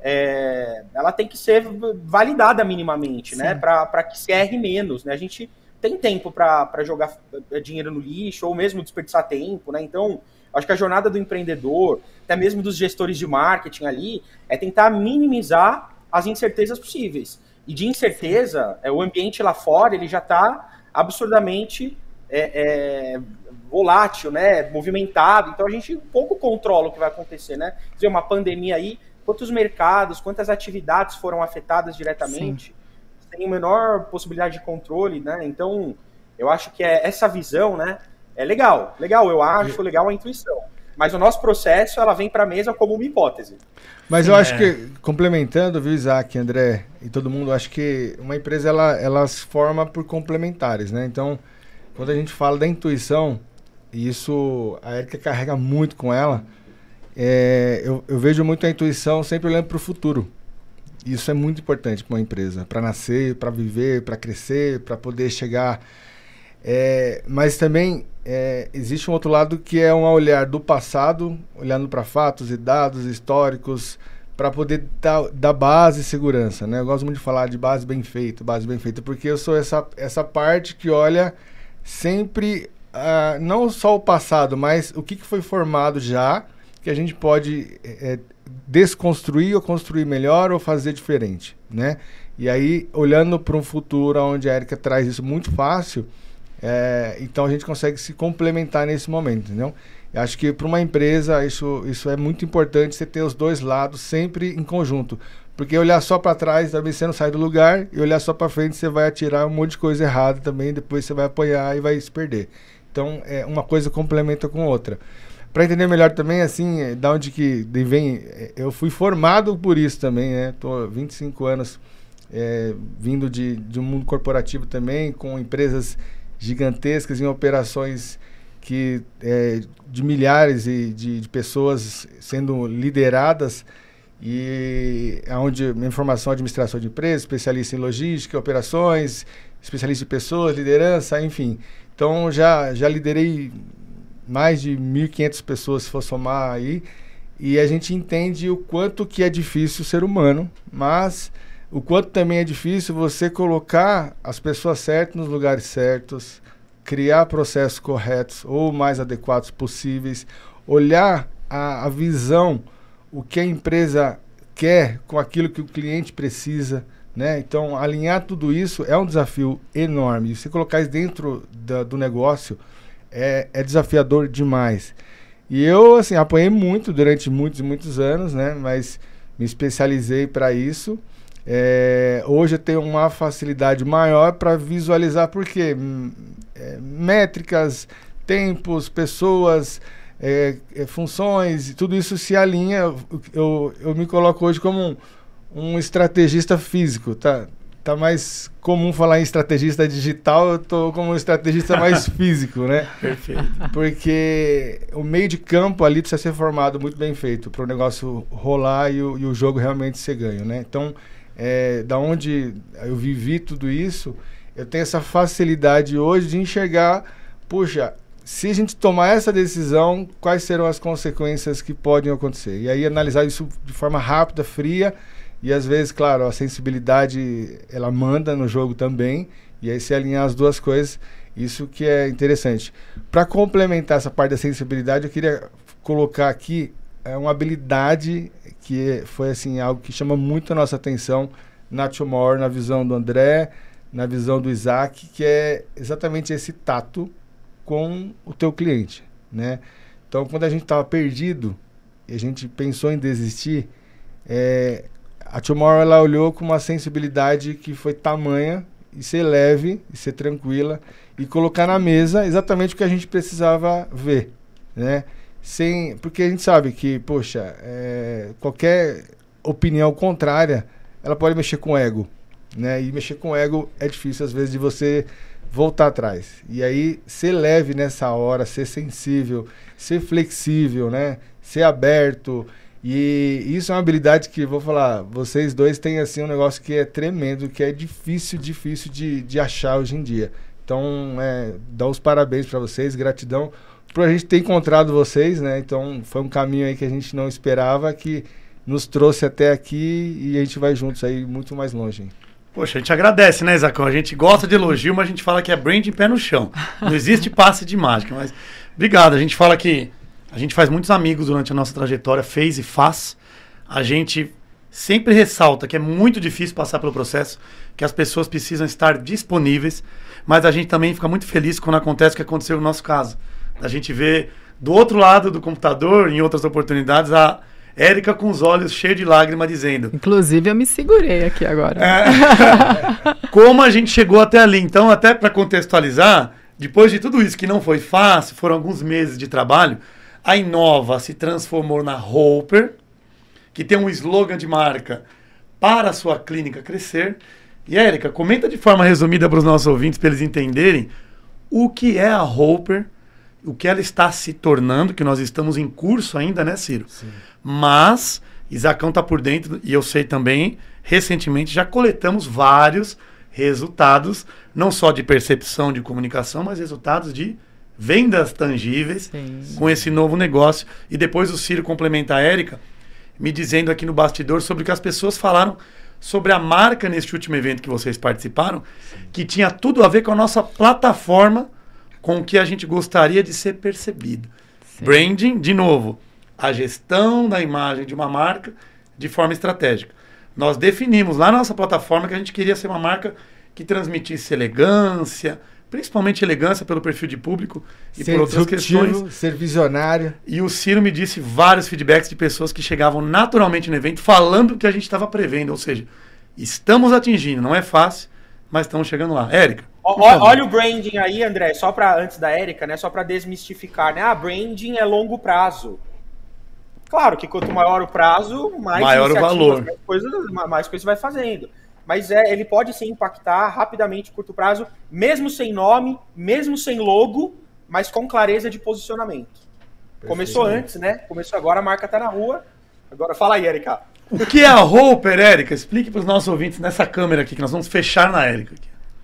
B: É, ela tem que ser validada minimamente, né? Sim. né? Para que se erre menos, né? A gente tem tempo para jogar dinheiro no lixo ou mesmo desperdiçar tempo, né? Então, Acho que a jornada do empreendedor, até mesmo dos gestores de marketing ali, é tentar minimizar as incertezas possíveis. E de incerteza, é, o ambiente lá fora ele já está absurdamente é, é, volátil, né? Movimentado. Então a gente pouco controla o que vai acontecer, né? Quer dizer, uma pandemia aí, quantos mercados, quantas atividades foram afetadas diretamente, Sim. tem menor possibilidade de controle, né? Então, eu acho que é essa visão, né? É legal, legal, eu acho legal a intuição. Mas o nosso processo, ela vem para a mesa como uma hipótese.
D: Mas eu é. acho que, complementando, viu, Isaac, André e todo mundo, acho que uma empresa, ela, ela se forma por complementares, né? Então, quando a gente fala da intuição, e isso a Erika carrega muito com ela, é, eu, eu, vejo muito a intuição sempre olhando para o futuro. Isso é muito importante para uma empresa, para nascer, para viver, para crescer, para poder chegar. É, mas também é, existe um outro lado que é um olhar do passado, olhando para fatos e dados históricos, para poder dar, dar base e segurança. Né? Eu gosto muito de falar de base bem feita, base bem feita, porque eu sou essa, essa parte que olha sempre uh, não só o passado, mas o que, que foi formado já, que a gente pode é, desconstruir ou construir melhor ou fazer diferente, né? E aí, olhando para um futuro onde a Erika traz isso muito fácil, é, então a gente consegue se complementar nesse momento, entendeu? Eu acho que para uma empresa isso, isso é muito importante você ter os dois lados sempre em conjunto. Porque olhar só para trás também você não sai do lugar, e olhar só para frente você vai atirar um monte de coisa errada também, depois você vai apanhar e vai se perder. Então, é, uma coisa complementa com outra. Para entender melhor também, assim, é, da onde que vem, é, eu fui formado por isso também, né? Tô 25 anos é, vindo de, de um mundo corporativo também, com empresas gigantescas em operações que é, de milhares e de, de, pessoas sendo lideradas e onde minha formação administração de empresas, especialista em logística, operações, especialista em pessoas, liderança, enfim. Então já, já liderei mais de 1.500 pessoas, se for somar aí, e a gente entende o quanto que é difícil ser humano, mas o quanto também é difícil você colocar as pessoas certas nos lugares certos, criar processos corretos ou mais adequados possíveis, olhar a, a visão, o que a empresa quer com aquilo que o cliente precisa, né? Então, alinhar tudo isso é um desafio enorme. E colocar isso dentro da, do negócio é, é, desafiador demais. E eu, assim, apanhei muito durante muitos e muitos anos, né? Mas me especializei para isso. É, hoje eu tenho uma facilidade maior para visualizar, porque é, métricas, tempos, pessoas, é, é, funções, tudo isso se alinha. Eu, eu, eu me coloco hoje como um um estrategista físico, tá? Tá mais comum falar em estrategista digital, eu tô como um estrategista mais físico, né?
A: Perfeito.
D: Porque o meio de campo ali precisa ser formado muito bem feito para o negócio rolar e o, e o, jogo realmente ser ganho, né? Então, é, da onde eu vivi tudo isso, eu tenho essa facilidade hoje de enxergar, puxa, se a gente tomar essa decisão, quais serão as consequências que podem acontecer? E aí analisar isso de forma rápida, fria, e às vezes, claro, a sensibilidade ela manda no jogo também. E aí se alinhar as duas coisas, isso que é interessante. Para complementar essa parte da sensibilidade, eu queria colocar aqui é, uma habilidade que foi assim algo que chama muito a nossa atenção na Tomorrow, na visão do André, na visão do Isaac, que é exatamente esse tato com o teu cliente, né? Então, quando a gente estava perdido e a gente pensou em desistir, é, a Tomorrow ela olhou com uma sensibilidade que foi tamanha e ser leve e ser tranquila e colocar na mesa exatamente o que a gente precisava ver, né? Sem, porque a gente sabe que, poxa, é, qualquer opinião contrária, ela pode mexer com o ego, né? E mexer com o ego é difícil às vezes de você voltar atrás. E aí ser leve nessa hora, ser sensível, ser flexível, né? Ser aberto e isso é uma habilidade que, vou falar, vocês dois têm assim um negócio que é tremendo, que é difícil, difícil de, de achar hoje em dia. Então, é, dá os parabéns para vocês, gratidão por a gente ter encontrado vocês, né? Então, foi um caminho aí que a gente não esperava, que nos trouxe até aqui e a gente vai juntos aí muito mais longe. Hein?
A: Poxa, a gente agradece, né, Isacão? A gente gosta de elogio, mas a gente fala que é brand em pé no chão. Não existe passe de mágica, mas obrigado. A gente fala que a gente faz muitos amigos durante a nossa trajetória, fez e faz. A gente sempre ressalta que é muito difícil passar pelo processo, que as pessoas precisam estar disponíveis, mas a gente também fica muito feliz quando acontece o que aconteceu no nosso caso. A gente vê do outro lado do computador, em outras oportunidades, a Érica com os olhos cheios de lágrimas dizendo.
C: Inclusive, eu me segurei aqui agora. É,
A: como a gente chegou até ali. Então, até para contextualizar, depois de tudo isso que não foi fácil, foram alguns meses de trabalho, a Inova se transformou na Hopper, que tem um slogan de marca para a sua clínica crescer. E Érica, comenta de forma resumida para os nossos ouvintes, para eles entenderem o que é a Hopper, o que ela está se tornando, que nós estamos em curso ainda, né, Ciro? Sim. Mas Isacão está por dentro, e eu sei também, recentemente já coletamos vários resultados, não só de percepção de comunicação, mas resultados de vendas tangíveis Sim. com esse novo negócio. E depois o Ciro complementa a Érica, me dizendo aqui no bastidor sobre o que as pessoas falaram sobre a marca neste último evento que vocês participaram, Sim. que tinha tudo a ver com a nossa plataforma, com o que a gente gostaria de ser percebido. Sim. Branding, de novo, a gestão da imagem de uma marca de forma estratégica. Nós definimos lá na nossa plataforma que a gente queria ser uma marca que transmitisse elegância, principalmente elegância pelo perfil de público e ser por outras questões.
D: Ser visionário.
A: E o Ciro me disse vários feedbacks de pessoas que chegavam naturalmente no evento falando o que a gente estava prevendo, ou seja, estamos atingindo, não é fácil, mas estamos chegando lá. Érica.
B: Olha o branding aí, André, só para antes da Érica, né? Só para desmistificar, né? Ah, branding é longo prazo. Claro que quanto maior o prazo, mais
A: maior o valor.
B: Mais coisas, mais coisas vai fazendo. Mas é, ele pode sim impactar rapidamente, curto prazo, mesmo sem nome, mesmo sem logo, mas com clareza de posicionamento. Perfeito. Começou antes, né? Começou agora, a marca tá na rua. Agora fala aí, Erika.
A: O que é a Hopper, Erika? Explique para os nossos ouvintes nessa câmera aqui, que nós vamos fechar na Erika.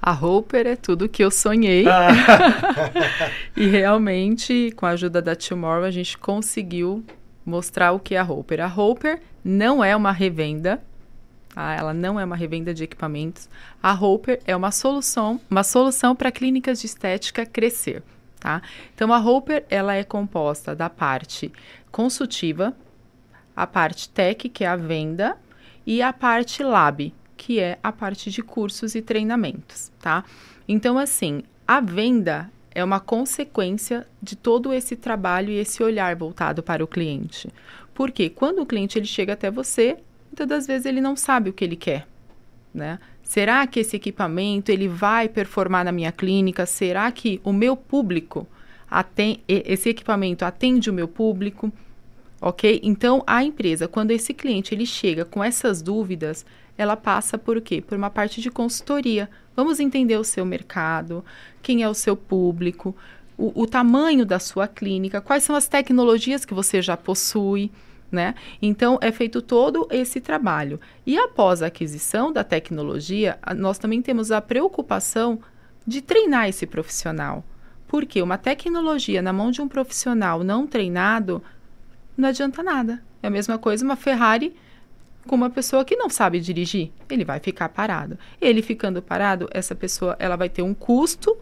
C: A Hopper é tudo que eu sonhei. Ah. e realmente, com a ajuda da Tomorrow, a gente conseguiu mostrar o que é a Hopper. A Hopper não é uma revenda, tá? ela não é uma revenda de equipamentos. A Hopper é uma solução, uma solução para clínicas de estética crescer. Tá? Então, a Hopper ela é composta da parte consultiva, a parte tech, que é a venda, e a parte lab, que é a parte de cursos e treinamentos, tá? Então, assim, a venda é uma consequência de todo esse trabalho e esse olhar voltado para o cliente. Porque quando o cliente ele chega até você, muitas das vezes ele não sabe o que ele quer, né? Será que esse equipamento ele vai performar na minha clínica? Será que o meu público atende, esse equipamento atende o meu público? Ok? Então a empresa, quando esse cliente ele chega com essas dúvidas, ela passa por quê? Por uma parte de consultoria. Vamos entender o seu mercado, quem é o seu público, o, o tamanho da sua clínica, quais são as tecnologias que você já possui. Né? Então, é feito todo esse trabalho. E após a aquisição da tecnologia, nós também temos a preocupação de treinar esse profissional. Porque uma tecnologia na mão de um profissional não treinado não adianta nada. É a mesma coisa uma Ferrari com uma pessoa que não sabe dirigir, ele vai ficar parado. Ele ficando parado, essa pessoa ela vai ter um custo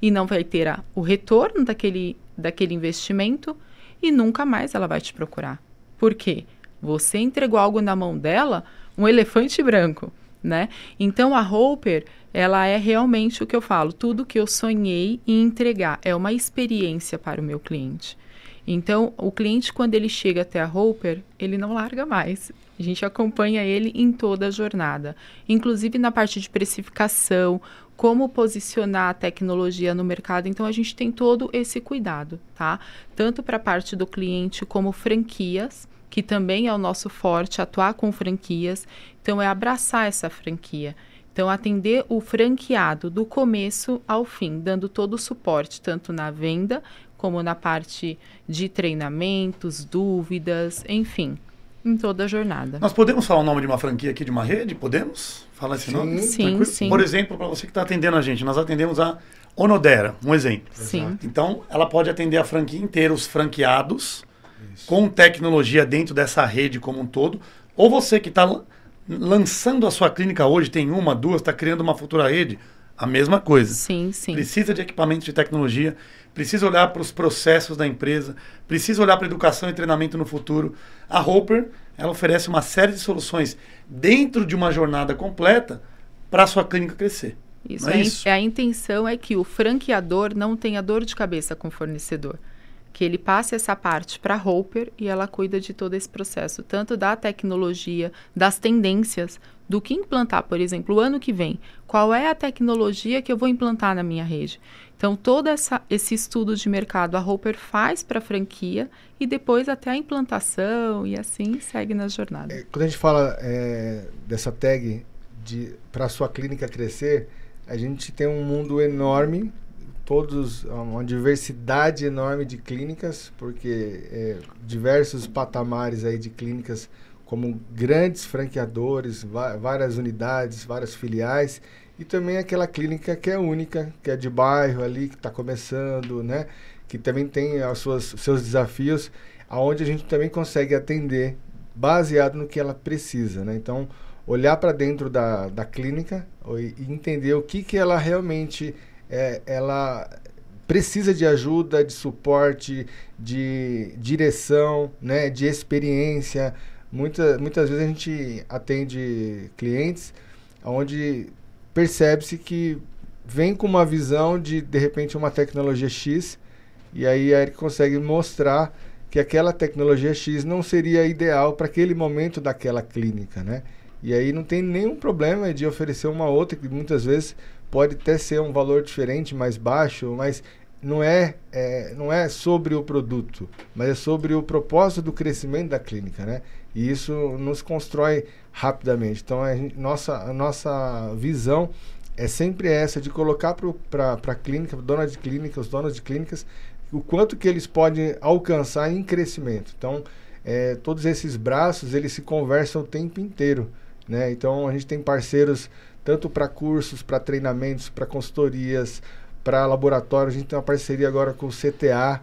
C: e não vai ter a, o retorno daquele, daquele investimento e nunca mais ela vai te procurar. Por quê? Você entregou algo na mão dela, um elefante branco, né? Então a Hopper, ela é realmente o que eu falo, tudo que eu sonhei em entregar, é uma experiência para o meu cliente. Então, o cliente, quando ele chega até a Hopper, ele não larga mais. A gente acompanha ele em toda a jornada, inclusive na parte de precificação, como posicionar a tecnologia no mercado. Então a gente tem todo esse cuidado, tá? Tanto para a parte do cliente como franquias, que também é o nosso forte atuar com franquias. Então é abraçar essa franquia. Então atender o franqueado do começo ao fim, dando todo o suporte tanto na venda como na parte de treinamentos, dúvidas, enfim em toda a jornada.
A: Nós podemos falar o nome de uma franquia aqui, de uma rede? Podemos falar esse
C: sim,
A: nome?
C: Sim, Tranquilo? sim.
A: Por exemplo, para você que está atendendo a gente, nós atendemos a Onodera, um exemplo.
C: Sim.
A: Então, ela pode atender a franquia inteira, os franqueados, Isso. com tecnologia dentro dessa rede como um todo. Ou você que está lançando a sua clínica hoje, tem uma, duas, está criando uma futura rede, a mesma coisa.
C: Sim, sim.
A: Precisa de equipamentos de tecnologia, precisa olhar para os processos da empresa, precisa olhar para educação e treinamento no futuro. A Hopper, ela oferece uma série de soluções dentro de uma jornada completa para a sua clínica crescer.
C: Isso, é, é isso? A intenção é que o franqueador não tenha dor de cabeça com o fornecedor. que ele passe essa parte para a Hopper e ela cuida de todo esse processo, tanto da tecnologia, das tendências, do que implantar, por exemplo, o ano que vem. Qual é a tecnologia que eu vou implantar na minha rede? Então, todo essa, esse estudo de mercado a Hopper faz para a franquia e depois até a implantação e assim segue na jornada.
D: É, quando a gente fala é, dessa tag de para a sua clínica crescer, a gente tem um mundo enorme todos uma diversidade enorme de clínicas, porque é, diversos patamares aí de clínicas como grandes franqueadores, várias unidades, várias filiais e também aquela clínica que é única, que é de bairro ali, que está começando, né? Que também tem as suas, seus desafios, aonde a gente também consegue atender baseado no que ela precisa, né? Então, olhar para dentro da, da clínica e entender o que, que ela realmente é, ela precisa de ajuda, de suporte, de direção, né, de experiência. Muita, muitas vezes a gente atende clientes onde percebe-se que vem com uma visão de, de repente, uma tecnologia X, e aí a Eric consegue mostrar que aquela tecnologia X não seria ideal para aquele momento daquela clínica, né? E aí não tem nenhum problema de oferecer uma outra que muitas vezes pode até ser um valor diferente, mais baixo, mas não é, é, não é sobre o produto, mas é sobre o propósito do crescimento da clínica, né? E isso nos constrói rapidamente. Então, a gente, nossa, a nossa visão é sempre essa de colocar para a clínica, dona de clínica, os donos de clínicas, o quanto que eles podem alcançar em crescimento. Então, é, todos esses braços, eles se conversam o tempo inteiro, né? Então, a gente tem parceiros tanto para cursos, para treinamentos, para consultorias, para laboratórios. A gente tem uma parceria agora com o CTA,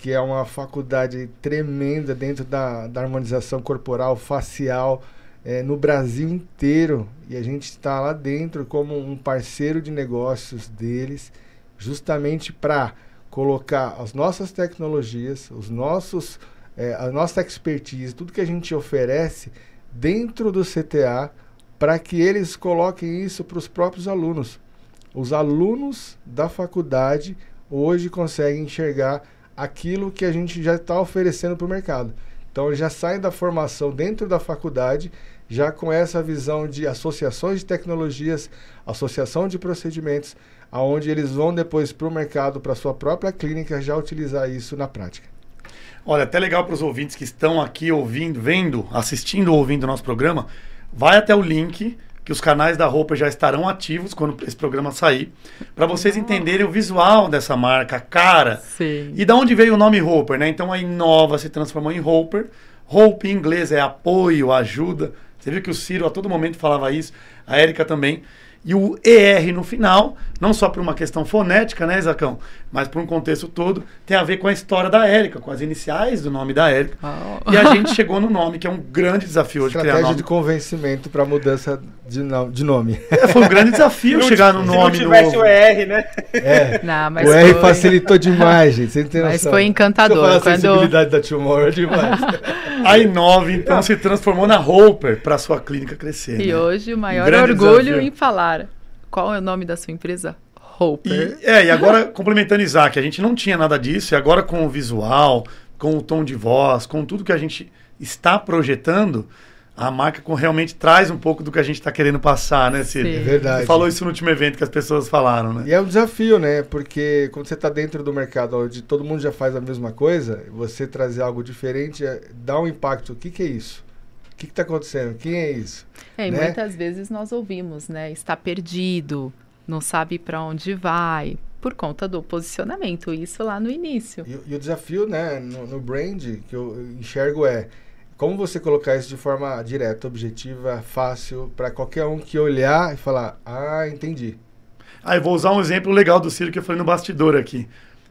D: que é uma faculdade tremenda dentro da, da harmonização corporal, facial, é, no Brasil inteiro. E a gente está lá dentro como um parceiro de negócios deles, justamente para colocar as nossas tecnologias, os nossos, é, a nossa expertise, tudo que a gente oferece dentro do CTA para que eles coloquem isso para os próprios alunos. Os alunos da faculdade hoje conseguem enxergar aquilo que a gente já está oferecendo para o mercado. Então, já saem da formação dentro da faculdade, já com essa visão de associações de tecnologias, associação de procedimentos, aonde eles vão depois para o mercado, para sua própria clínica, já utilizar isso na prática.
A: Olha, até legal para os ouvintes que estão aqui ouvindo, vendo, assistindo ou ouvindo o nosso programa, vai até o link que os canais da roupa já estarão ativos quando esse programa sair, para vocês entenderem o visual dessa marca, a cara.
C: Sim.
A: E da onde veio o nome Roper, né? Então a Inova se transformou em Roper. Hope em inglês é apoio, ajuda. Você viu que o Ciro a todo momento falava isso, a Érica também. E o ER no final, não só por uma questão fonética, né, Zacão? Mas por um contexto todo, tem a ver com a história da Érica, com as iniciais do nome da Érica. Oh. E a gente chegou no nome, que é um grande desafio hoje
D: Estratégia
A: criar nome.
D: de convencimento para mudança de, de nome.
A: É, foi um grande desafio chegar no nome
B: Se não tivesse novo. o ER, né?
D: É. Não, mas o R foi... facilitou demais, gente. Você tem
C: mas noção. foi encantador.
D: a quando... sensibilidade da Tomorrow é demais.
A: a Inove, então, não. se transformou na Hopper para sua clínica crescer.
C: E né? hoje o maior um orgulho desafio. em falar. Qual é o nome da sua empresa? Hopper.
A: E, é, e agora, complementando Isaac, a gente não tinha nada disso, e agora com o visual, com o tom de voz, com tudo que a gente está projetando, a marca com, realmente traz um pouco do que a gente está querendo passar, né, Cid?
D: É verdade.
A: Você falou isso no último evento que as pessoas falaram, né?
D: E é um desafio, né? Porque quando você está dentro do mercado onde todo mundo já faz a mesma coisa, você trazer algo diferente é, dá um impacto. O que, que é isso? O que está acontecendo? Quem é isso?
C: É, e né? muitas vezes nós ouvimos, né? Está perdido, não sabe para onde vai, por conta do posicionamento, isso lá no início.
D: E, e o desafio, né, no, no brand que eu enxergo é como você colocar isso de forma direta, objetiva, fácil, para qualquer um que olhar e falar, ah, entendi.
A: Ah, eu vou usar um exemplo legal do Ciro que eu falei no bastidor aqui.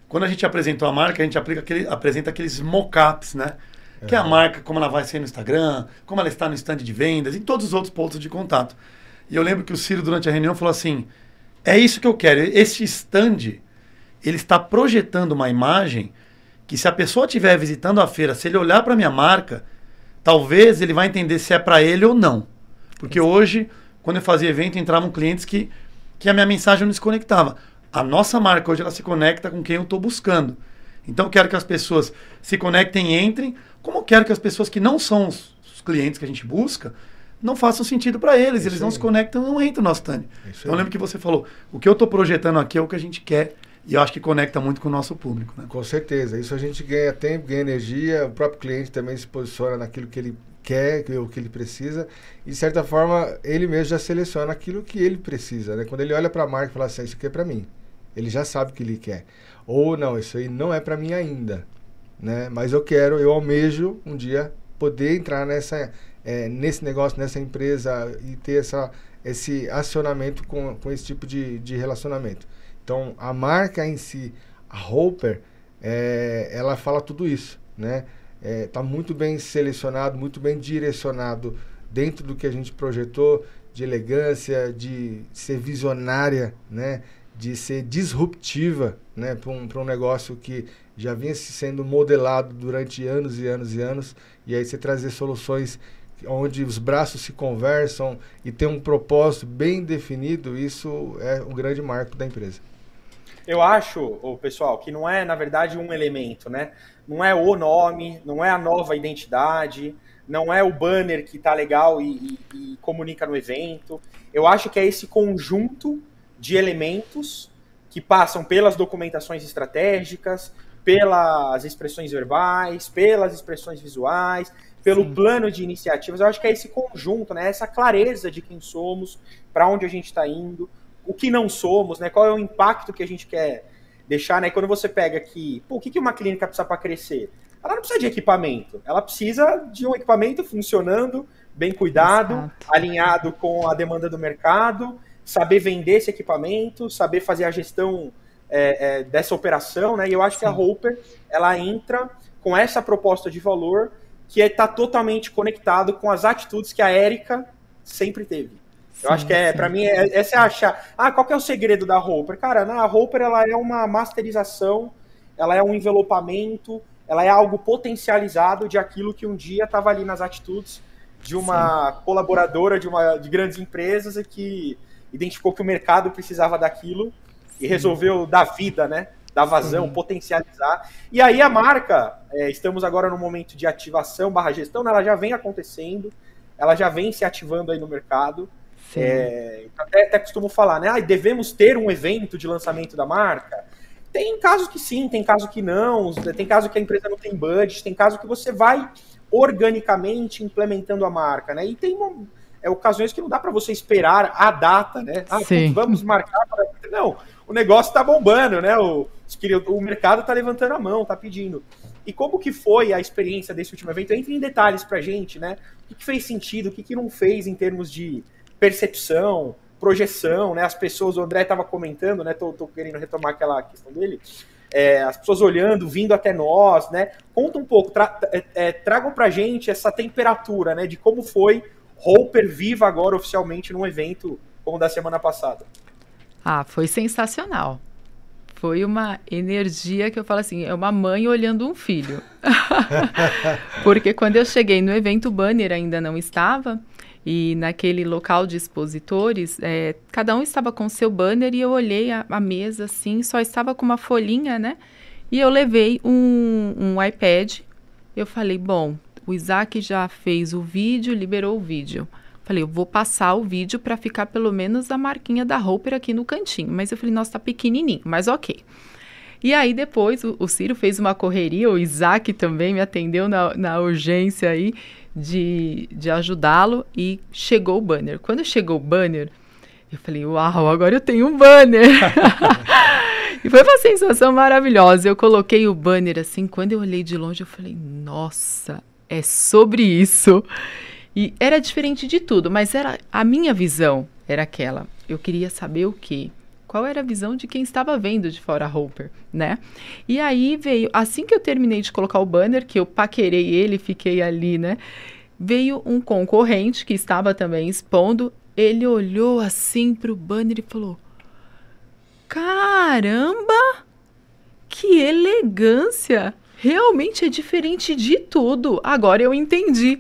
A: Quando a gente apresentou a marca, a gente aplica aquele, apresenta aqueles mockups, né? Que é a marca, como ela vai ser no Instagram, como ela está no stand de vendas, e todos os outros pontos de contato. E eu lembro que o Ciro, durante a reunião, falou assim: é isso que eu quero. Este stand, ele está projetando uma imagem que, se a pessoa estiver visitando a feira, se ele olhar para a minha marca, talvez ele vai entender se é para ele ou não. Porque hoje, quando eu fazia evento, entravam clientes que, que a minha mensagem não se conectava. A nossa marca hoje ela se conecta com quem eu estou buscando. Então eu quero que as pessoas se conectem e entrem, como eu quero que as pessoas que não são os, os clientes que a gente busca não façam sentido para eles, eles não se conectam, não entram no nosso stand. Então eu lembro que você falou, o que eu estou projetando aqui é o que a gente quer e eu acho que conecta muito com o nosso público. Né?
D: Com certeza. Isso a gente ganha tempo, ganha energia. O próprio cliente também se posiciona naquilo que ele quer, o que ele precisa. E, de certa forma, ele mesmo já seleciona aquilo que ele precisa. Né? Quando ele olha para a marca e fala assim, isso aqui é para mim. Ele já sabe o que ele quer. Ou, não, isso aí não é para mim ainda. Né? Mas eu quero, eu almejo um dia poder entrar nessa, é, nesse negócio, nessa empresa e ter essa, esse acionamento com, com esse tipo de, de relacionamento. Então, a marca em si, a Hopper, é, ela fala tudo isso, né? Está é, tá muito bem selecionado, muito bem direcionado dentro do que a gente projetou de elegância, de ser visionária, né? de ser disruptiva né? para um, um negócio que já vinha sendo modelado durante anos e anos e anos, e aí você trazer soluções onde os braços se conversam e tem um propósito bem definido, isso é o grande marco da empresa.
B: Eu acho, pessoal, que não é, na verdade, um elemento, né? Não é o nome, não é a nova identidade, não é o banner que tá legal e, e, e comunica no evento. Eu acho que é esse conjunto de elementos que passam pelas documentações estratégicas, pelas expressões verbais, pelas expressões visuais, pelo Sim. plano de iniciativas. Eu acho que é esse conjunto, né? Essa clareza de quem somos, para onde a gente está indo o que não somos, né? Qual é o impacto que a gente quer deixar, né? Quando você pega aqui, pô, o que, que uma clínica precisa para crescer? Ela não precisa de equipamento, ela precisa de um equipamento funcionando, bem cuidado, Exato. alinhado com a demanda do mercado, saber vender esse equipamento, saber fazer a gestão é, é, dessa operação, né? E eu acho Sim. que a Hopper ela entra com essa proposta de valor que está é, totalmente conectado com as atitudes que a Érica sempre teve. Eu acho que é, para mim, é, essa é a chave. Ah, qual que é o segredo da Roper? Cara, a Roper ela é uma masterização, ela é um envelopamento, ela é algo potencializado de aquilo que um dia estava ali nas atitudes de uma Sim. colaboradora de uma de grandes empresas e que identificou que o mercado precisava daquilo Sim. E resolveu dar vida, né? Dar vazão, Sim. potencializar. E aí a marca, é, estamos agora no momento de ativação barra gestão, né, ela já vem acontecendo, ela já vem se ativando aí no mercado. É, até, até costumo falar, né? Ah, devemos ter um evento de lançamento da marca. Tem casos que sim, tem casos que não, tem casos que a empresa não tem budget, tem casos que você vai organicamente implementando a marca, né? E tem é, ocasiões que não dá para você esperar a data, né? Ah, putz, vamos marcar para. Não, o negócio está bombando, né? O, o mercado está levantando a mão, está pedindo. E como que foi a experiência desse último evento? Entre em detalhes para gente, né? O que, fez sentido, o que, não fez em termos de percepção, projeção, né? As pessoas, o André estava comentando, né? Tô, tô, querendo retomar aquela questão dele. É, as pessoas olhando, vindo até nós, né? Conta um pouco, tra é, é, tragam pra gente essa temperatura, né? De como foi Hopper viva agora oficialmente num evento como o da semana passada.
C: Ah, foi sensacional. Foi uma energia que eu falo assim, é uma mãe olhando um filho. Porque quando eu cheguei no evento, o banner ainda não estava. E naquele local de expositores, é, cada um estava com seu banner e eu olhei a, a, mesa assim, só estava com uma folhinha, né? E eu levei um, um iPad. Eu falei, bom, o Isaac já fez o vídeo, liberou o vídeo. Falei, eu vou passar o vídeo para ficar pelo menos a marquinha da Roper aqui no cantinho. Mas eu falei, nossa, tá pequenininho, mas ok. E aí depois o, o Ciro fez uma correria, o Isaac também me atendeu na, na urgência aí de, de ajudá-lo e chegou o banner. Quando chegou o banner, eu falei, uau, agora eu tenho um banner. e foi uma sensação maravilhosa. Eu coloquei o banner assim, quando eu olhei de longe, eu falei, nossa, é sobre isso. E era diferente de tudo, mas era a minha visão era aquela. Eu queria saber o quê? Qual era a visão de quem estava vendo de fora a Hopper, né? E aí veio, assim que eu terminei de colocar o banner, que eu paquerei ele, fiquei ali, né? Veio um concorrente que estava também expondo. Ele olhou assim para o banner e falou: Caramba! Que elegância! Realmente é diferente de tudo. Agora eu entendi.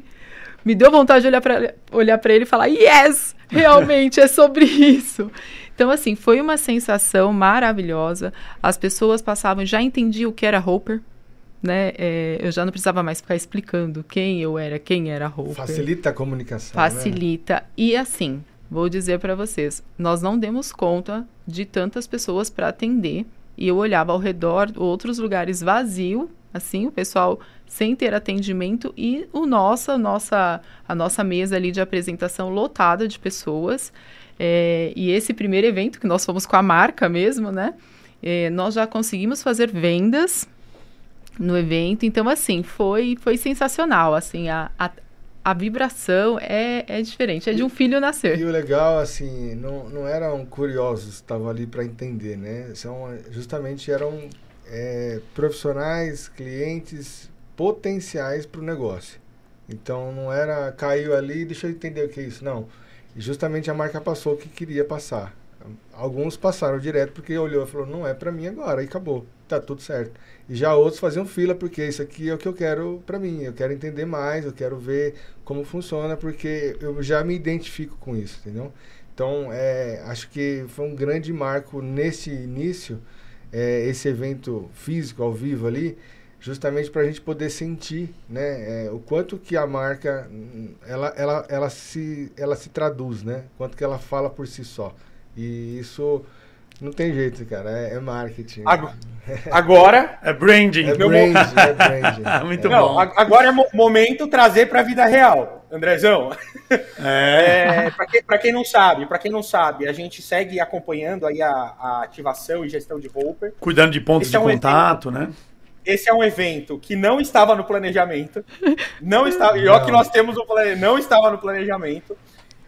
C: Me deu vontade de olhar para olhar ele e falar: Yes! Realmente é sobre isso. Então, assim, foi uma sensação maravilhosa. As pessoas passavam, já entendiam o que era Hopper, né? É, eu já não precisava mais ficar explicando quem eu era, quem era Hopper.
D: Facilita a comunicação.
C: Né? Facilita. Né? E assim, vou dizer para vocês, nós não demos conta de tantas pessoas para atender. E eu olhava ao redor, outros lugares vazios, assim, o pessoal sem ter atendimento e o nossa, nossa, a nossa mesa ali de apresentação lotada de pessoas. É, e esse primeiro evento, que nós fomos com a marca mesmo, né? É, nós já conseguimos fazer vendas no evento. Então, assim, foi, foi sensacional. Assim, a, a, a vibração é, é diferente, é de um filho nascer.
D: E o legal, assim, não, não eram curiosos estavam ali para entender, né? São, justamente eram é, profissionais, clientes potenciais para o negócio. Então não era caiu ali, deixa eu entender o que é isso. Não. E justamente a marca passou o que queria passar. Alguns passaram direto porque olhou e falou: não é para mim agora, e acabou, tá tudo certo. E já outros faziam fila porque isso aqui é o que eu quero para mim. Eu quero entender mais, eu quero ver como funciona porque eu já me identifico com isso, entendeu? Então, é, acho que foi um grande marco nesse início, é, esse evento físico ao vivo ali, justamente para a gente poder sentir, né, é, o quanto que a marca ela, ela, ela se ela se traduz, né, quanto que ela fala por si só. E isso não tem jeito, cara. É, é marketing.
B: Agora.
A: é branding.
D: É branding, é branding.
A: Muito
B: é.
A: bom.
B: Não, agora é momento trazer para a vida real, Andrezão. É. é para quem, quem, não sabe, para quem não sabe, a gente segue acompanhando aí a, a ativação e gestão de Hopper.
A: Cuidando de pontos Esse de é um contato, evento, né?
B: Esse é um evento que não estava no planejamento. Não estava. E ó que nós temos o planejamento, não estava no planejamento.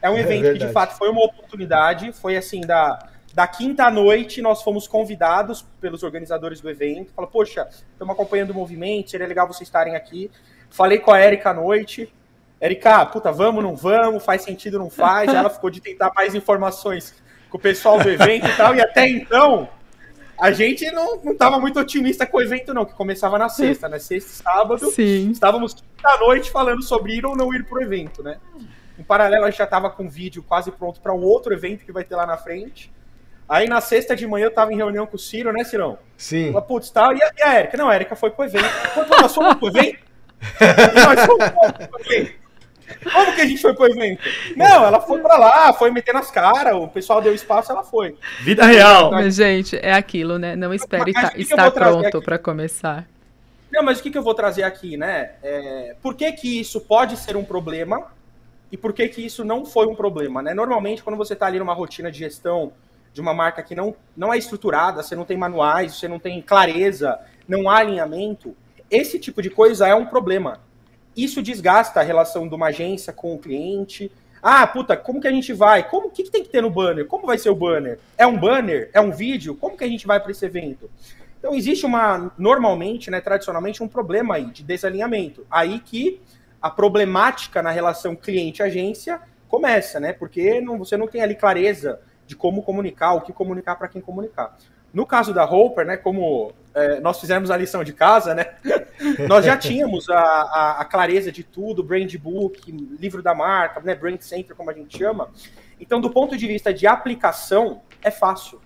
B: É um é evento é que de fato foi uma oportunidade. Foi assim da da quinta à noite, nós fomos convidados pelos organizadores do evento. Falou, poxa, estamos acompanhando o movimento, seria legal vocês estarem aqui. Falei com a Erika à noite. Erika, puta, vamos, não vamos, faz sentido, não faz. Ela ficou de tentar mais informações com o pessoal do evento e tal. E até então, a gente não, não tava muito otimista com o evento, não, que começava na sexta, né? Sexta e sábado.
C: Sim.
B: Estávamos quinta noite falando sobre ir ou não ir pro evento, né? Em paralelo, a gente já tava com o vídeo quase pronto para um outro evento que vai ter lá na frente. Aí na sexta de manhã eu tava em reunião com o Ciro, né, Cirão?
D: Sim.
B: Falei, putz, tá. E a, e a Erika? Não, a Erika foi pro evento. Pô, nós fomos pro evento? nós fomos pro evento. Como que a gente foi pro evento? Não, ela foi pra lá, foi meter nas caras, o pessoal deu espaço, ela foi.
A: Vida real.
C: Mas, gente, é aquilo, né? Não espere tá, estar pronto para começar.
B: Não, mas o que, que eu vou trazer aqui, né? É, por que, que isso pode ser um problema e por que, que isso não foi um problema, né? Normalmente, quando você está ali numa rotina de gestão de uma marca que não, não é estruturada, você não tem manuais, você não tem clareza, não há alinhamento, esse tipo de coisa é um problema. Isso desgasta a relação de uma agência com o cliente. Ah, puta, como que a gente vai? Como que, que tem que ter no banner? Como vai ser o banner? É um banner? É um vídeo? Como que a gente vai para esse evento? Então existe uma normalmente, né, tradicionalmente um problema aí de desalinhamento. Aí que a problemática na relação cliente-agência começa, né? Porque não, você não tem ali clareza de como comunicar, o que comunicar para quem comunicar. No caso da Hopper, né, como é, nós fizemos a lição de casa, né, nós já tínhamos a, a, a, clareza de tudo, brand book, livro da marca, né, brand center, como a gente chama. Então, do ponto de vista de aplicação, é fácil.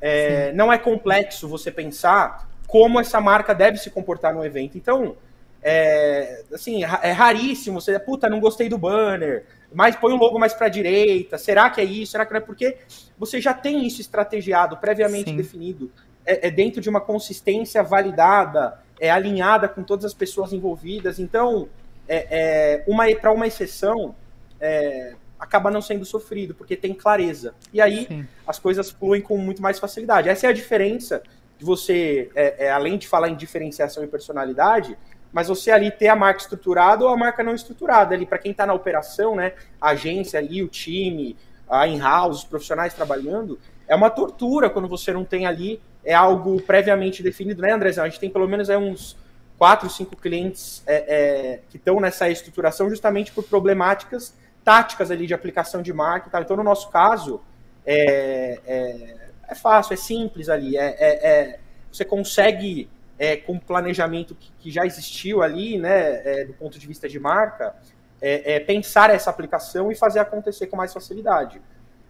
B: É, não é complexo você pensar como essa marca deve se comportar no evento. Então, é, assim, é raríssimo você, puta, não gostei do banner, mas põe o logo mais para a direita, será que é isso, será que não é? Porque você já tem isso estrategiado, previamente Sim. definido, é, é, dentro de uma consistência validada, é alinhada com todas as pessoas envolvidas, então, é, é uma para uma exceção, é, acaba não sendo sofrido, porque tem clareza. E aí Sim. as coisas fluem com muito mais facilidade. Essa é a diferença de você, é, é, além de falar em diferenciação e personalidade, mas você ali ter a marca estruturada ou a marca não estruturada ali para quem está na operação, né, a agência ali, o time, a in-house, os profissionais trabalhando, é uma tortura quando você não tem ali é algo previamente definido, né, Andrezão? A gente tem pelo menos é, uns quatro, cinco clientes é, é, que estão nessa estruturação justamente por problemáticas táticas ali de aplicação de marca e tal. Então, no nosso caso, é, é, é fácil, é simples ali, é, é, é você consegue é, com planejamento que, que, já existiu ali, né, é, do ponto de vista de marca, é, é, pensar essa aplicação e fazer acontecer com mais facilidade.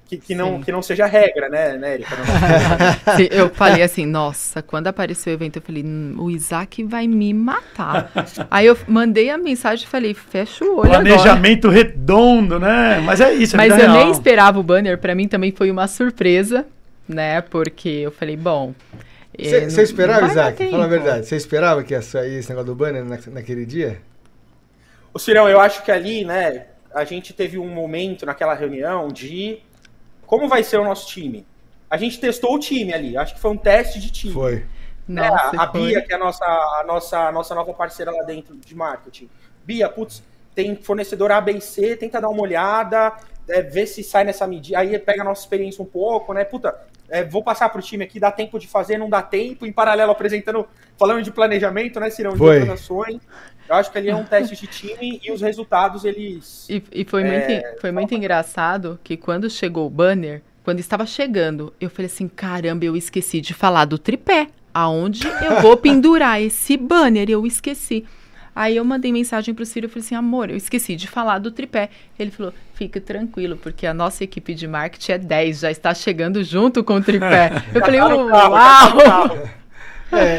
B: que, que, não,
C: Sim.
B: que não seja regra, né, né Erika?
C: Sim, Eu falei assim, nossa, quando apareceu o evento, eu falei, "Hum, o Isaac vai me matar. Aí eu mandei a mensagem e falei, fecha o olho agora.
A: Planejamento redondo, né? Mas é isso, é
C: Mas eu nem
A: real.
C: esperava o banner, pra mim também foi uma surpresa, né? Porque eu falei, bom.
D: Você você esperava, Isaac? Fala a verdade. Você esperava que ia sair esse negócio do banner na- naquele dia?
B: O Cirão, eu acho que ali, né, a gente teve um momento naquela reunião de como vai ser o nosso time. A gente testou o time ali, acho que foi um teste de time.
D: Foi.
B: né?
C: Nossa,
B: a, a
C: foi.
B: Bia, que é a nossa, a, nossa, a nossa nova parceira lá dentro de marketing. Bia, putz, tem fornecedor A, B e C, tenta dar uma olhada, é, ver se sai nessa medida. Aí pega a nossa experiência um pouco, né? Puta, é, vou passar pro time aqui, dá tempo de fazer, não dá tempo. Em paralelo, apresentando, falando de planejamento, né, Cirão? De
D: Foi.
B: outras ações. Eu acho que ali é um teste de time e os resultados, eles.
C: E, e foi,
B: É,
C: muito, foi muito engraçado que quando chegou o banner, quando estava chegando, eu falei assim: caramba, eu esqueci de falar do tripé. Aonde eu vou pendurar esse banner? Eu esqueci. Aí eu mandei mensagem pro Ciro e falei assim: amor, eu esqueci de falar do tripé. Ele falou: fique tranquilo, porque a nossa equipe de marketing é 10, já está chegando junto com o tripé. Eu falei:
B: tá carro, já tá no
C: uau!
B: carro.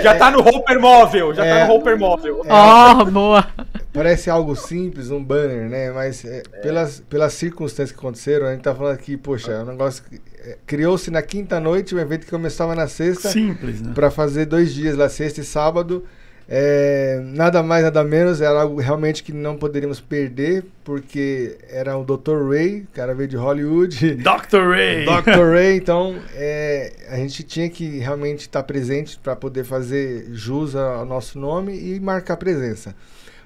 B: já tá no Hopper móvel, já
D: É.
B: tá no Hopper móvel.
C: Ó, boa!
D: Parece algo simples, um banner, né? Mas é, Pelas, pelas circunstâncias que aconteceram, a gente tá falando aqui, poxa, é um negócio que é, criou-se na quinta noite, um evento que começava na sexta,
A: Simples, né?
D: para fazer dois dias lá, sexta e sábado. É, nada mais, nada menos, era algo realmente que não poderíamos perder, porque era o Dr. Ray, o cara veio de Hollywood.
A: Dr. Ray.
D: Dr. Ray, então é, a gente tinha que realmente estar presente para poder fazer jus ao nosso nome e marcar presença.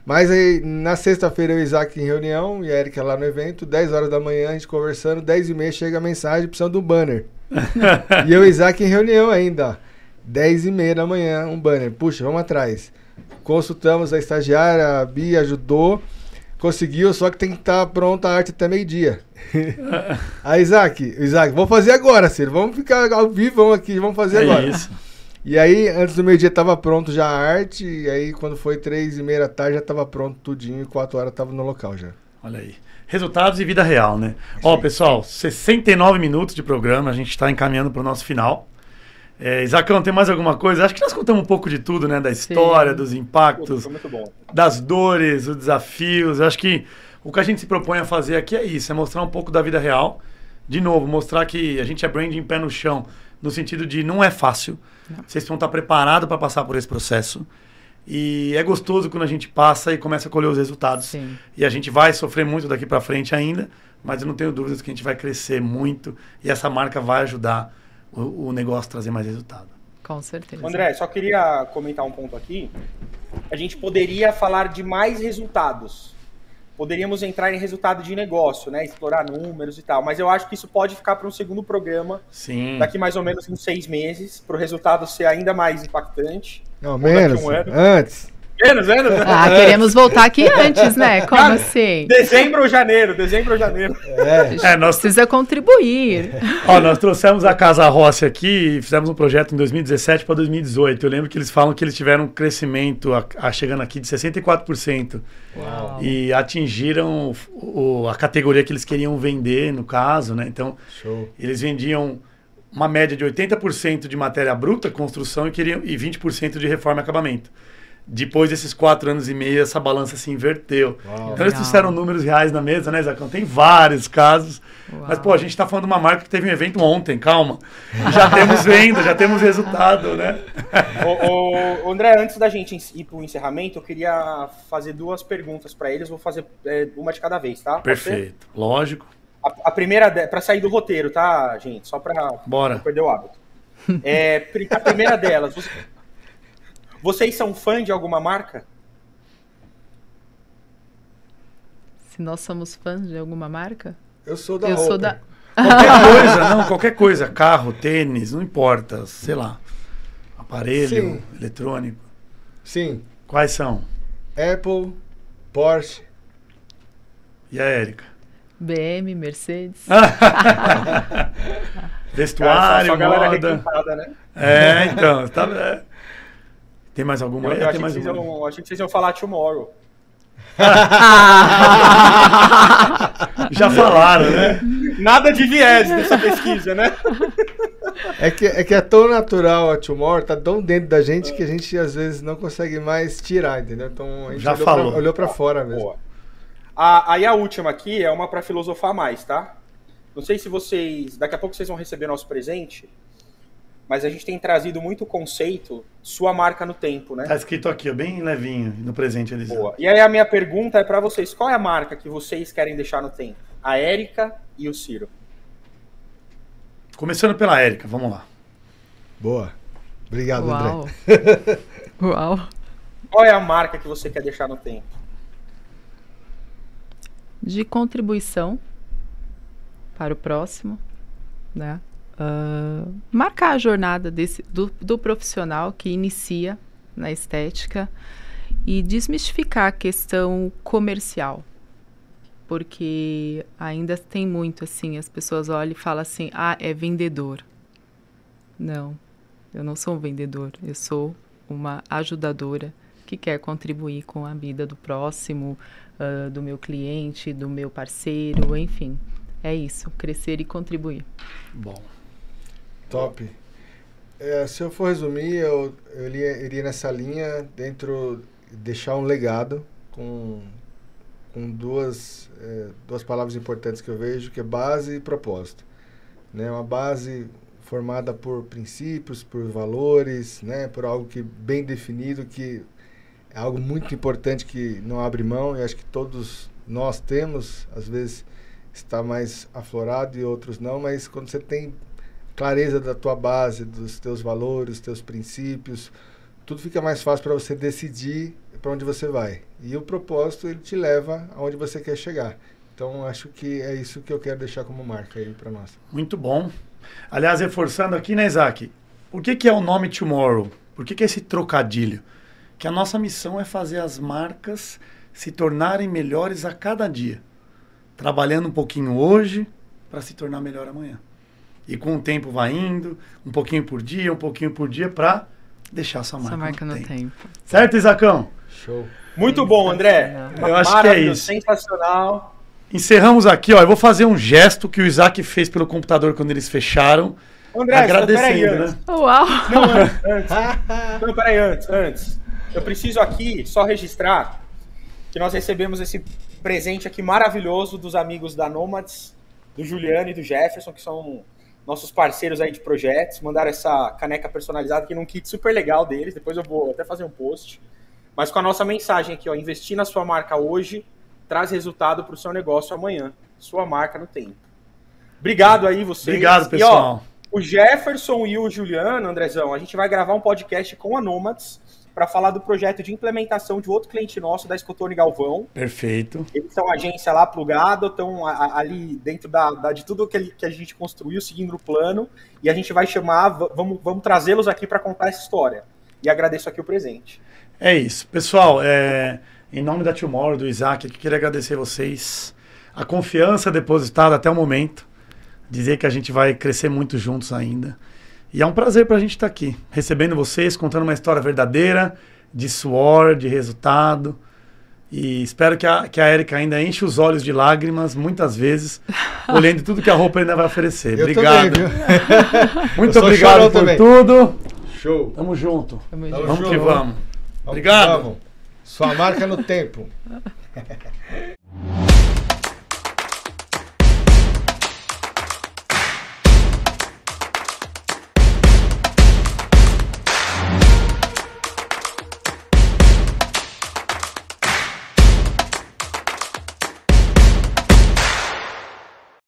D: Mas aí, na sexta-feira, eu e o Isaac em reunião e a Erika lá no evento, 10 horas da manhã, a gente conversando, 10 e meia chega a mensagem precisando do banner. e eu e Isaac em reunião ainda, 10 e meia da manhã, um banner. Puxa, vamos atrás. Consultamos a estagiária, a Bia ajudou, conseguiu, só que tem que estar pronta a arte até meio-dia. Aí, Isaac, Isaac, vamos fazer agora, Ciro. Vamos ficar ao vivo aqui, vamos fazer
A: É
D: agora.
A: isso.
D: E aí, antes do meio-dia tava pronto já a arte, e aí quando foi três e meia da tarde já tava pronto tudinho, e quatro horas tava no local já.
A: Olha aí. Resultados e vida real, né? Ó, pessoal, 69 minutos de programa, a gente está encaminhando para o nosso final. É, Isacão, tem mais alguma coisa? Acho que nós contamos um pouco de tudo, né? Da história,
C: Sim.
A: dos impactos,
B: bom.
A: das dores, os desafios. Eu acho que o que a gente se propõe a fazer aqui é isso, é mostrar um pouco da vida real. De novo, mostrar que a gente é branding pé no chão, no sentido de não é fácil. Vocês vão estar preparados para passar por esse processo. E é gostoso quando a gente passa e começa a colher os resultados.
C: Sim.
A: E a gente vai sofrer muito daqui para frente ainda, mas eu não tenho dúvidas que a gente vai crescer muito e essa marca vai ajudar o, o negócio a trazer mais resultado.
C: Com certeza.
B: André, só queria comentar um ponto aqui. A gente poderia falar de mais resultados. Poderíamos entrar em resultado de negócio, né? Explorar números e tal. Mas eu acho que isso pode ficar para um segundo programa,
A: Sim.
B: daqui mais ou menos uns seis meses, para o resultado ser ainda mais impactante.
D: Não, menos.
B: um.
D: Antes.
B: Menos, menos, né?
C: Ah, queremos voltar aqui antes, né? Como assim?
B: Dezembro ou janeiro, dezembro ou janeiro.
D: É.
A: É, nós,
C: Precisa contribuir.
A: ó, nós trouxemos a Casa Rossi aqui e fizemos um projeto em 2017 para 2018. Eu lembro que eles falam que eles tiveram um crescimento a, a- chegando aqui de 64%
C: Uau.
A: e atingiram o- o- a categoria que eles queriam vender, no caso, né? Então,
D: Show.
A: Eles vendiam uma média de 80% de matéria bruta, construção, e, queriam, e 20% de reforma e acabamento. Depois desses quatro anos e meio, essa balança se inverteu.
D: Uau.
A: Então eles trouxeram números reais na mesa, né, Zacão? Tem vários casos.
C: Uau.
A: Mas, pô, a gente tá falando de uma marca que teve um evento ontem, calma. Já temos venda, já temos resultado, né?
B: Ô, ô, André, antes da gente ir para o encerramento, eu queria fazer duas perguntas para eles. Vou fazer é, uma de cada vez, tá?
A: Perfeito. Lógico.
B: A, a primeira, para sair do roteiro, tá, gente? Só para
A: Bora.
B: não perder o hábito. É, a primeira delas, você- vocês são fã de alguma marca?
C: Se nós somos fãs de alguma marca?
D: Eu sou da
C: Eu sou da.
A: Qualquer coisa, não, qualquer coisa. Carro, tênis, não importa. Sei lá. Aparelho,
D: Sim.
A: eletrônico.
D: Sim.
A: Quais são?
D: Apple, Porsche.
A: E a Érica?
C: BM, Mercedes.
B: Cara,
A: Vestuário,
B: só a galera
A: moda.
B: né?
A: É, então. Tá, é. Tem mais alguma?
B: Eu, eu achei,
A: tem mais
B: que vocês
A: uma.
B: iam, achei que vocês iam falar Tomorrow.
A: Já falaram, né?
B: Nada de viés nessa pesquisa, né?
D: É que, é que é tão natural a tumor, tá tão dentro da gente que a gente às vezes não consegue mais tirar, entendeu? Então a gente
A: Já
D: olhou,
A: falou.
D: Pra, olhou pra fora mesmo.
B: Boa. A, aí a última aqui é uma para filosofar mais, tá? Não sei se vocês. Daqui a pouco vocês vão receber nosso presente. Mas a gente tem trazido muito o conceito sua marca no tempo, né?
A: Tá escrito aqui, ó, bem levinho no presente, Eliseu.
B: Boa. E aí a minha pergunta é para vocês: qual é a marca que vocês querem deixar no tempo? A Érica e o Ciro.
A: Começando pela Érica, vamos lá.
D: Boa. Obrigado,
C: Uau.
D: André.
C: Uau.
B: Qual é a marca que você quer deixar no tempo?
C: De contribuição para o próximo, né? Ah, marcar a jornada desse, do, do profissional que inicia na estética e desmistificar a questão comercial. Porque ainda tem muito assim, as pessoas olham e falam assim: ah, é vendedor. Não, eu não sou um vendedor, eu sou uma ajudadora que quer contribuir com a vida do próximo, ah, do meu cliente, do meu parceiro, enfim. É isso, crescer e contribuir.
A: Bom.
D: Top. É, se eu for resumir, eu, eu iria, iria nessa linha dentro deixar um legado com, com duas, é, duas palavras importantes que eu vejo, que é base e propósito. Né? Uma base formada por princípios, por valores, né? por algo que bem definido, que é algo muito importante que não abre mão e acho que todos nós temos, às vezes está mais aflorado e outros não, mas quando você tem clareza da tua base, dos teus valores, teus princípios, tudo fica mais fácil para você decidir para onde você vai. E o propósito ele te leva aonde você quer chegar. Então acho que é isso que eu quero deixar como marca aí para nós.
A: Muito bom. Aliás, reforçando aqui, né, Isaac? Por que, que é o nome Tomorrow? Por que, que é esse trocadilho? Que a nossa missão é fazer as marcas se tornarem melhores a cada dia. Trabalhando um pouquinho hoje para se tornar melhor amanhã. E com o tempo vai indo, um pouquinho por dia, um pouquinho por dia, para deixar essa marca,
C: Essa marca
A: no
C: no
A: tempo.
C: tempo.
A: Certo, Isacão?
D: Show.
B: Muito bom, André.
A: Eu acho que é isso.
B: Sensacional.
A: Encerramos aqui, ó. Eu vou fazer um gesto que o Isaac fez pelo computador quando eles fecharam.
B: André,
A: agradecendo, né?
C: Uau!
B: Não, antes, antes. Não, peraí, antes, antes. Eu preciso aqui só registrar que nós recebemos esse presente aqui maravilhoso dos amigos da Nomads, do Juliano e do Jefferson, que são nossos parceiros aí de projetos. Mandaram essa caneca personalizada aqui num kit super legal deles. Depois eu vou até fazer um post. Mas com a nossa mensagem aqui, ó. Investir na sua marca hoje traz resultado para o seu negócio amanhã. Sua marca no tempo. Obrigado aí, vocês.
A: Obrigado,
B: E, ó,
A: pessoal.
B: o Jefferson e o Juliano, Andrezão, a gente vai gravar um podcast com a Nomads para falar do projeto de implementação de outro cliente nosso da Escotone Galvão.
A: Perfeito.
B: Eles são agência lá plugada, estão ali dentro da, da- de tudo que, ele- que a gente construiu, seguindo o plano, e a gente vai chamar, vamos, vamos trazê-los aqui para contar essa história. E agradeço aqui o presente.
A: É isso. Pessoal, é, em nome da Tomorrow, do Isaac, eu queria agradecer vocês a confiança depositada até o momento. Dizer que a gente vai crescer muito juntos ainda. E é um prazer para a gente estar aqui, recebendo vocês, contando uma história verdadeira, de suor, de resultado. E espero que a, que a Erika ainda enche os olhos de lágrimas, muitas vezes, olhando tudo que a roupa ainda vai oferecer.
D: Eu
A: obrigado.
D: também?
A: Muito obrigado por
D: também.
A: tudo.
D: Show.
A: Tamo junto.
D: Tamo
C: junto.
A: Vamos que
D: junto.
A: vamos. Obrigado.
D: Vamos. Sua marca no tempo.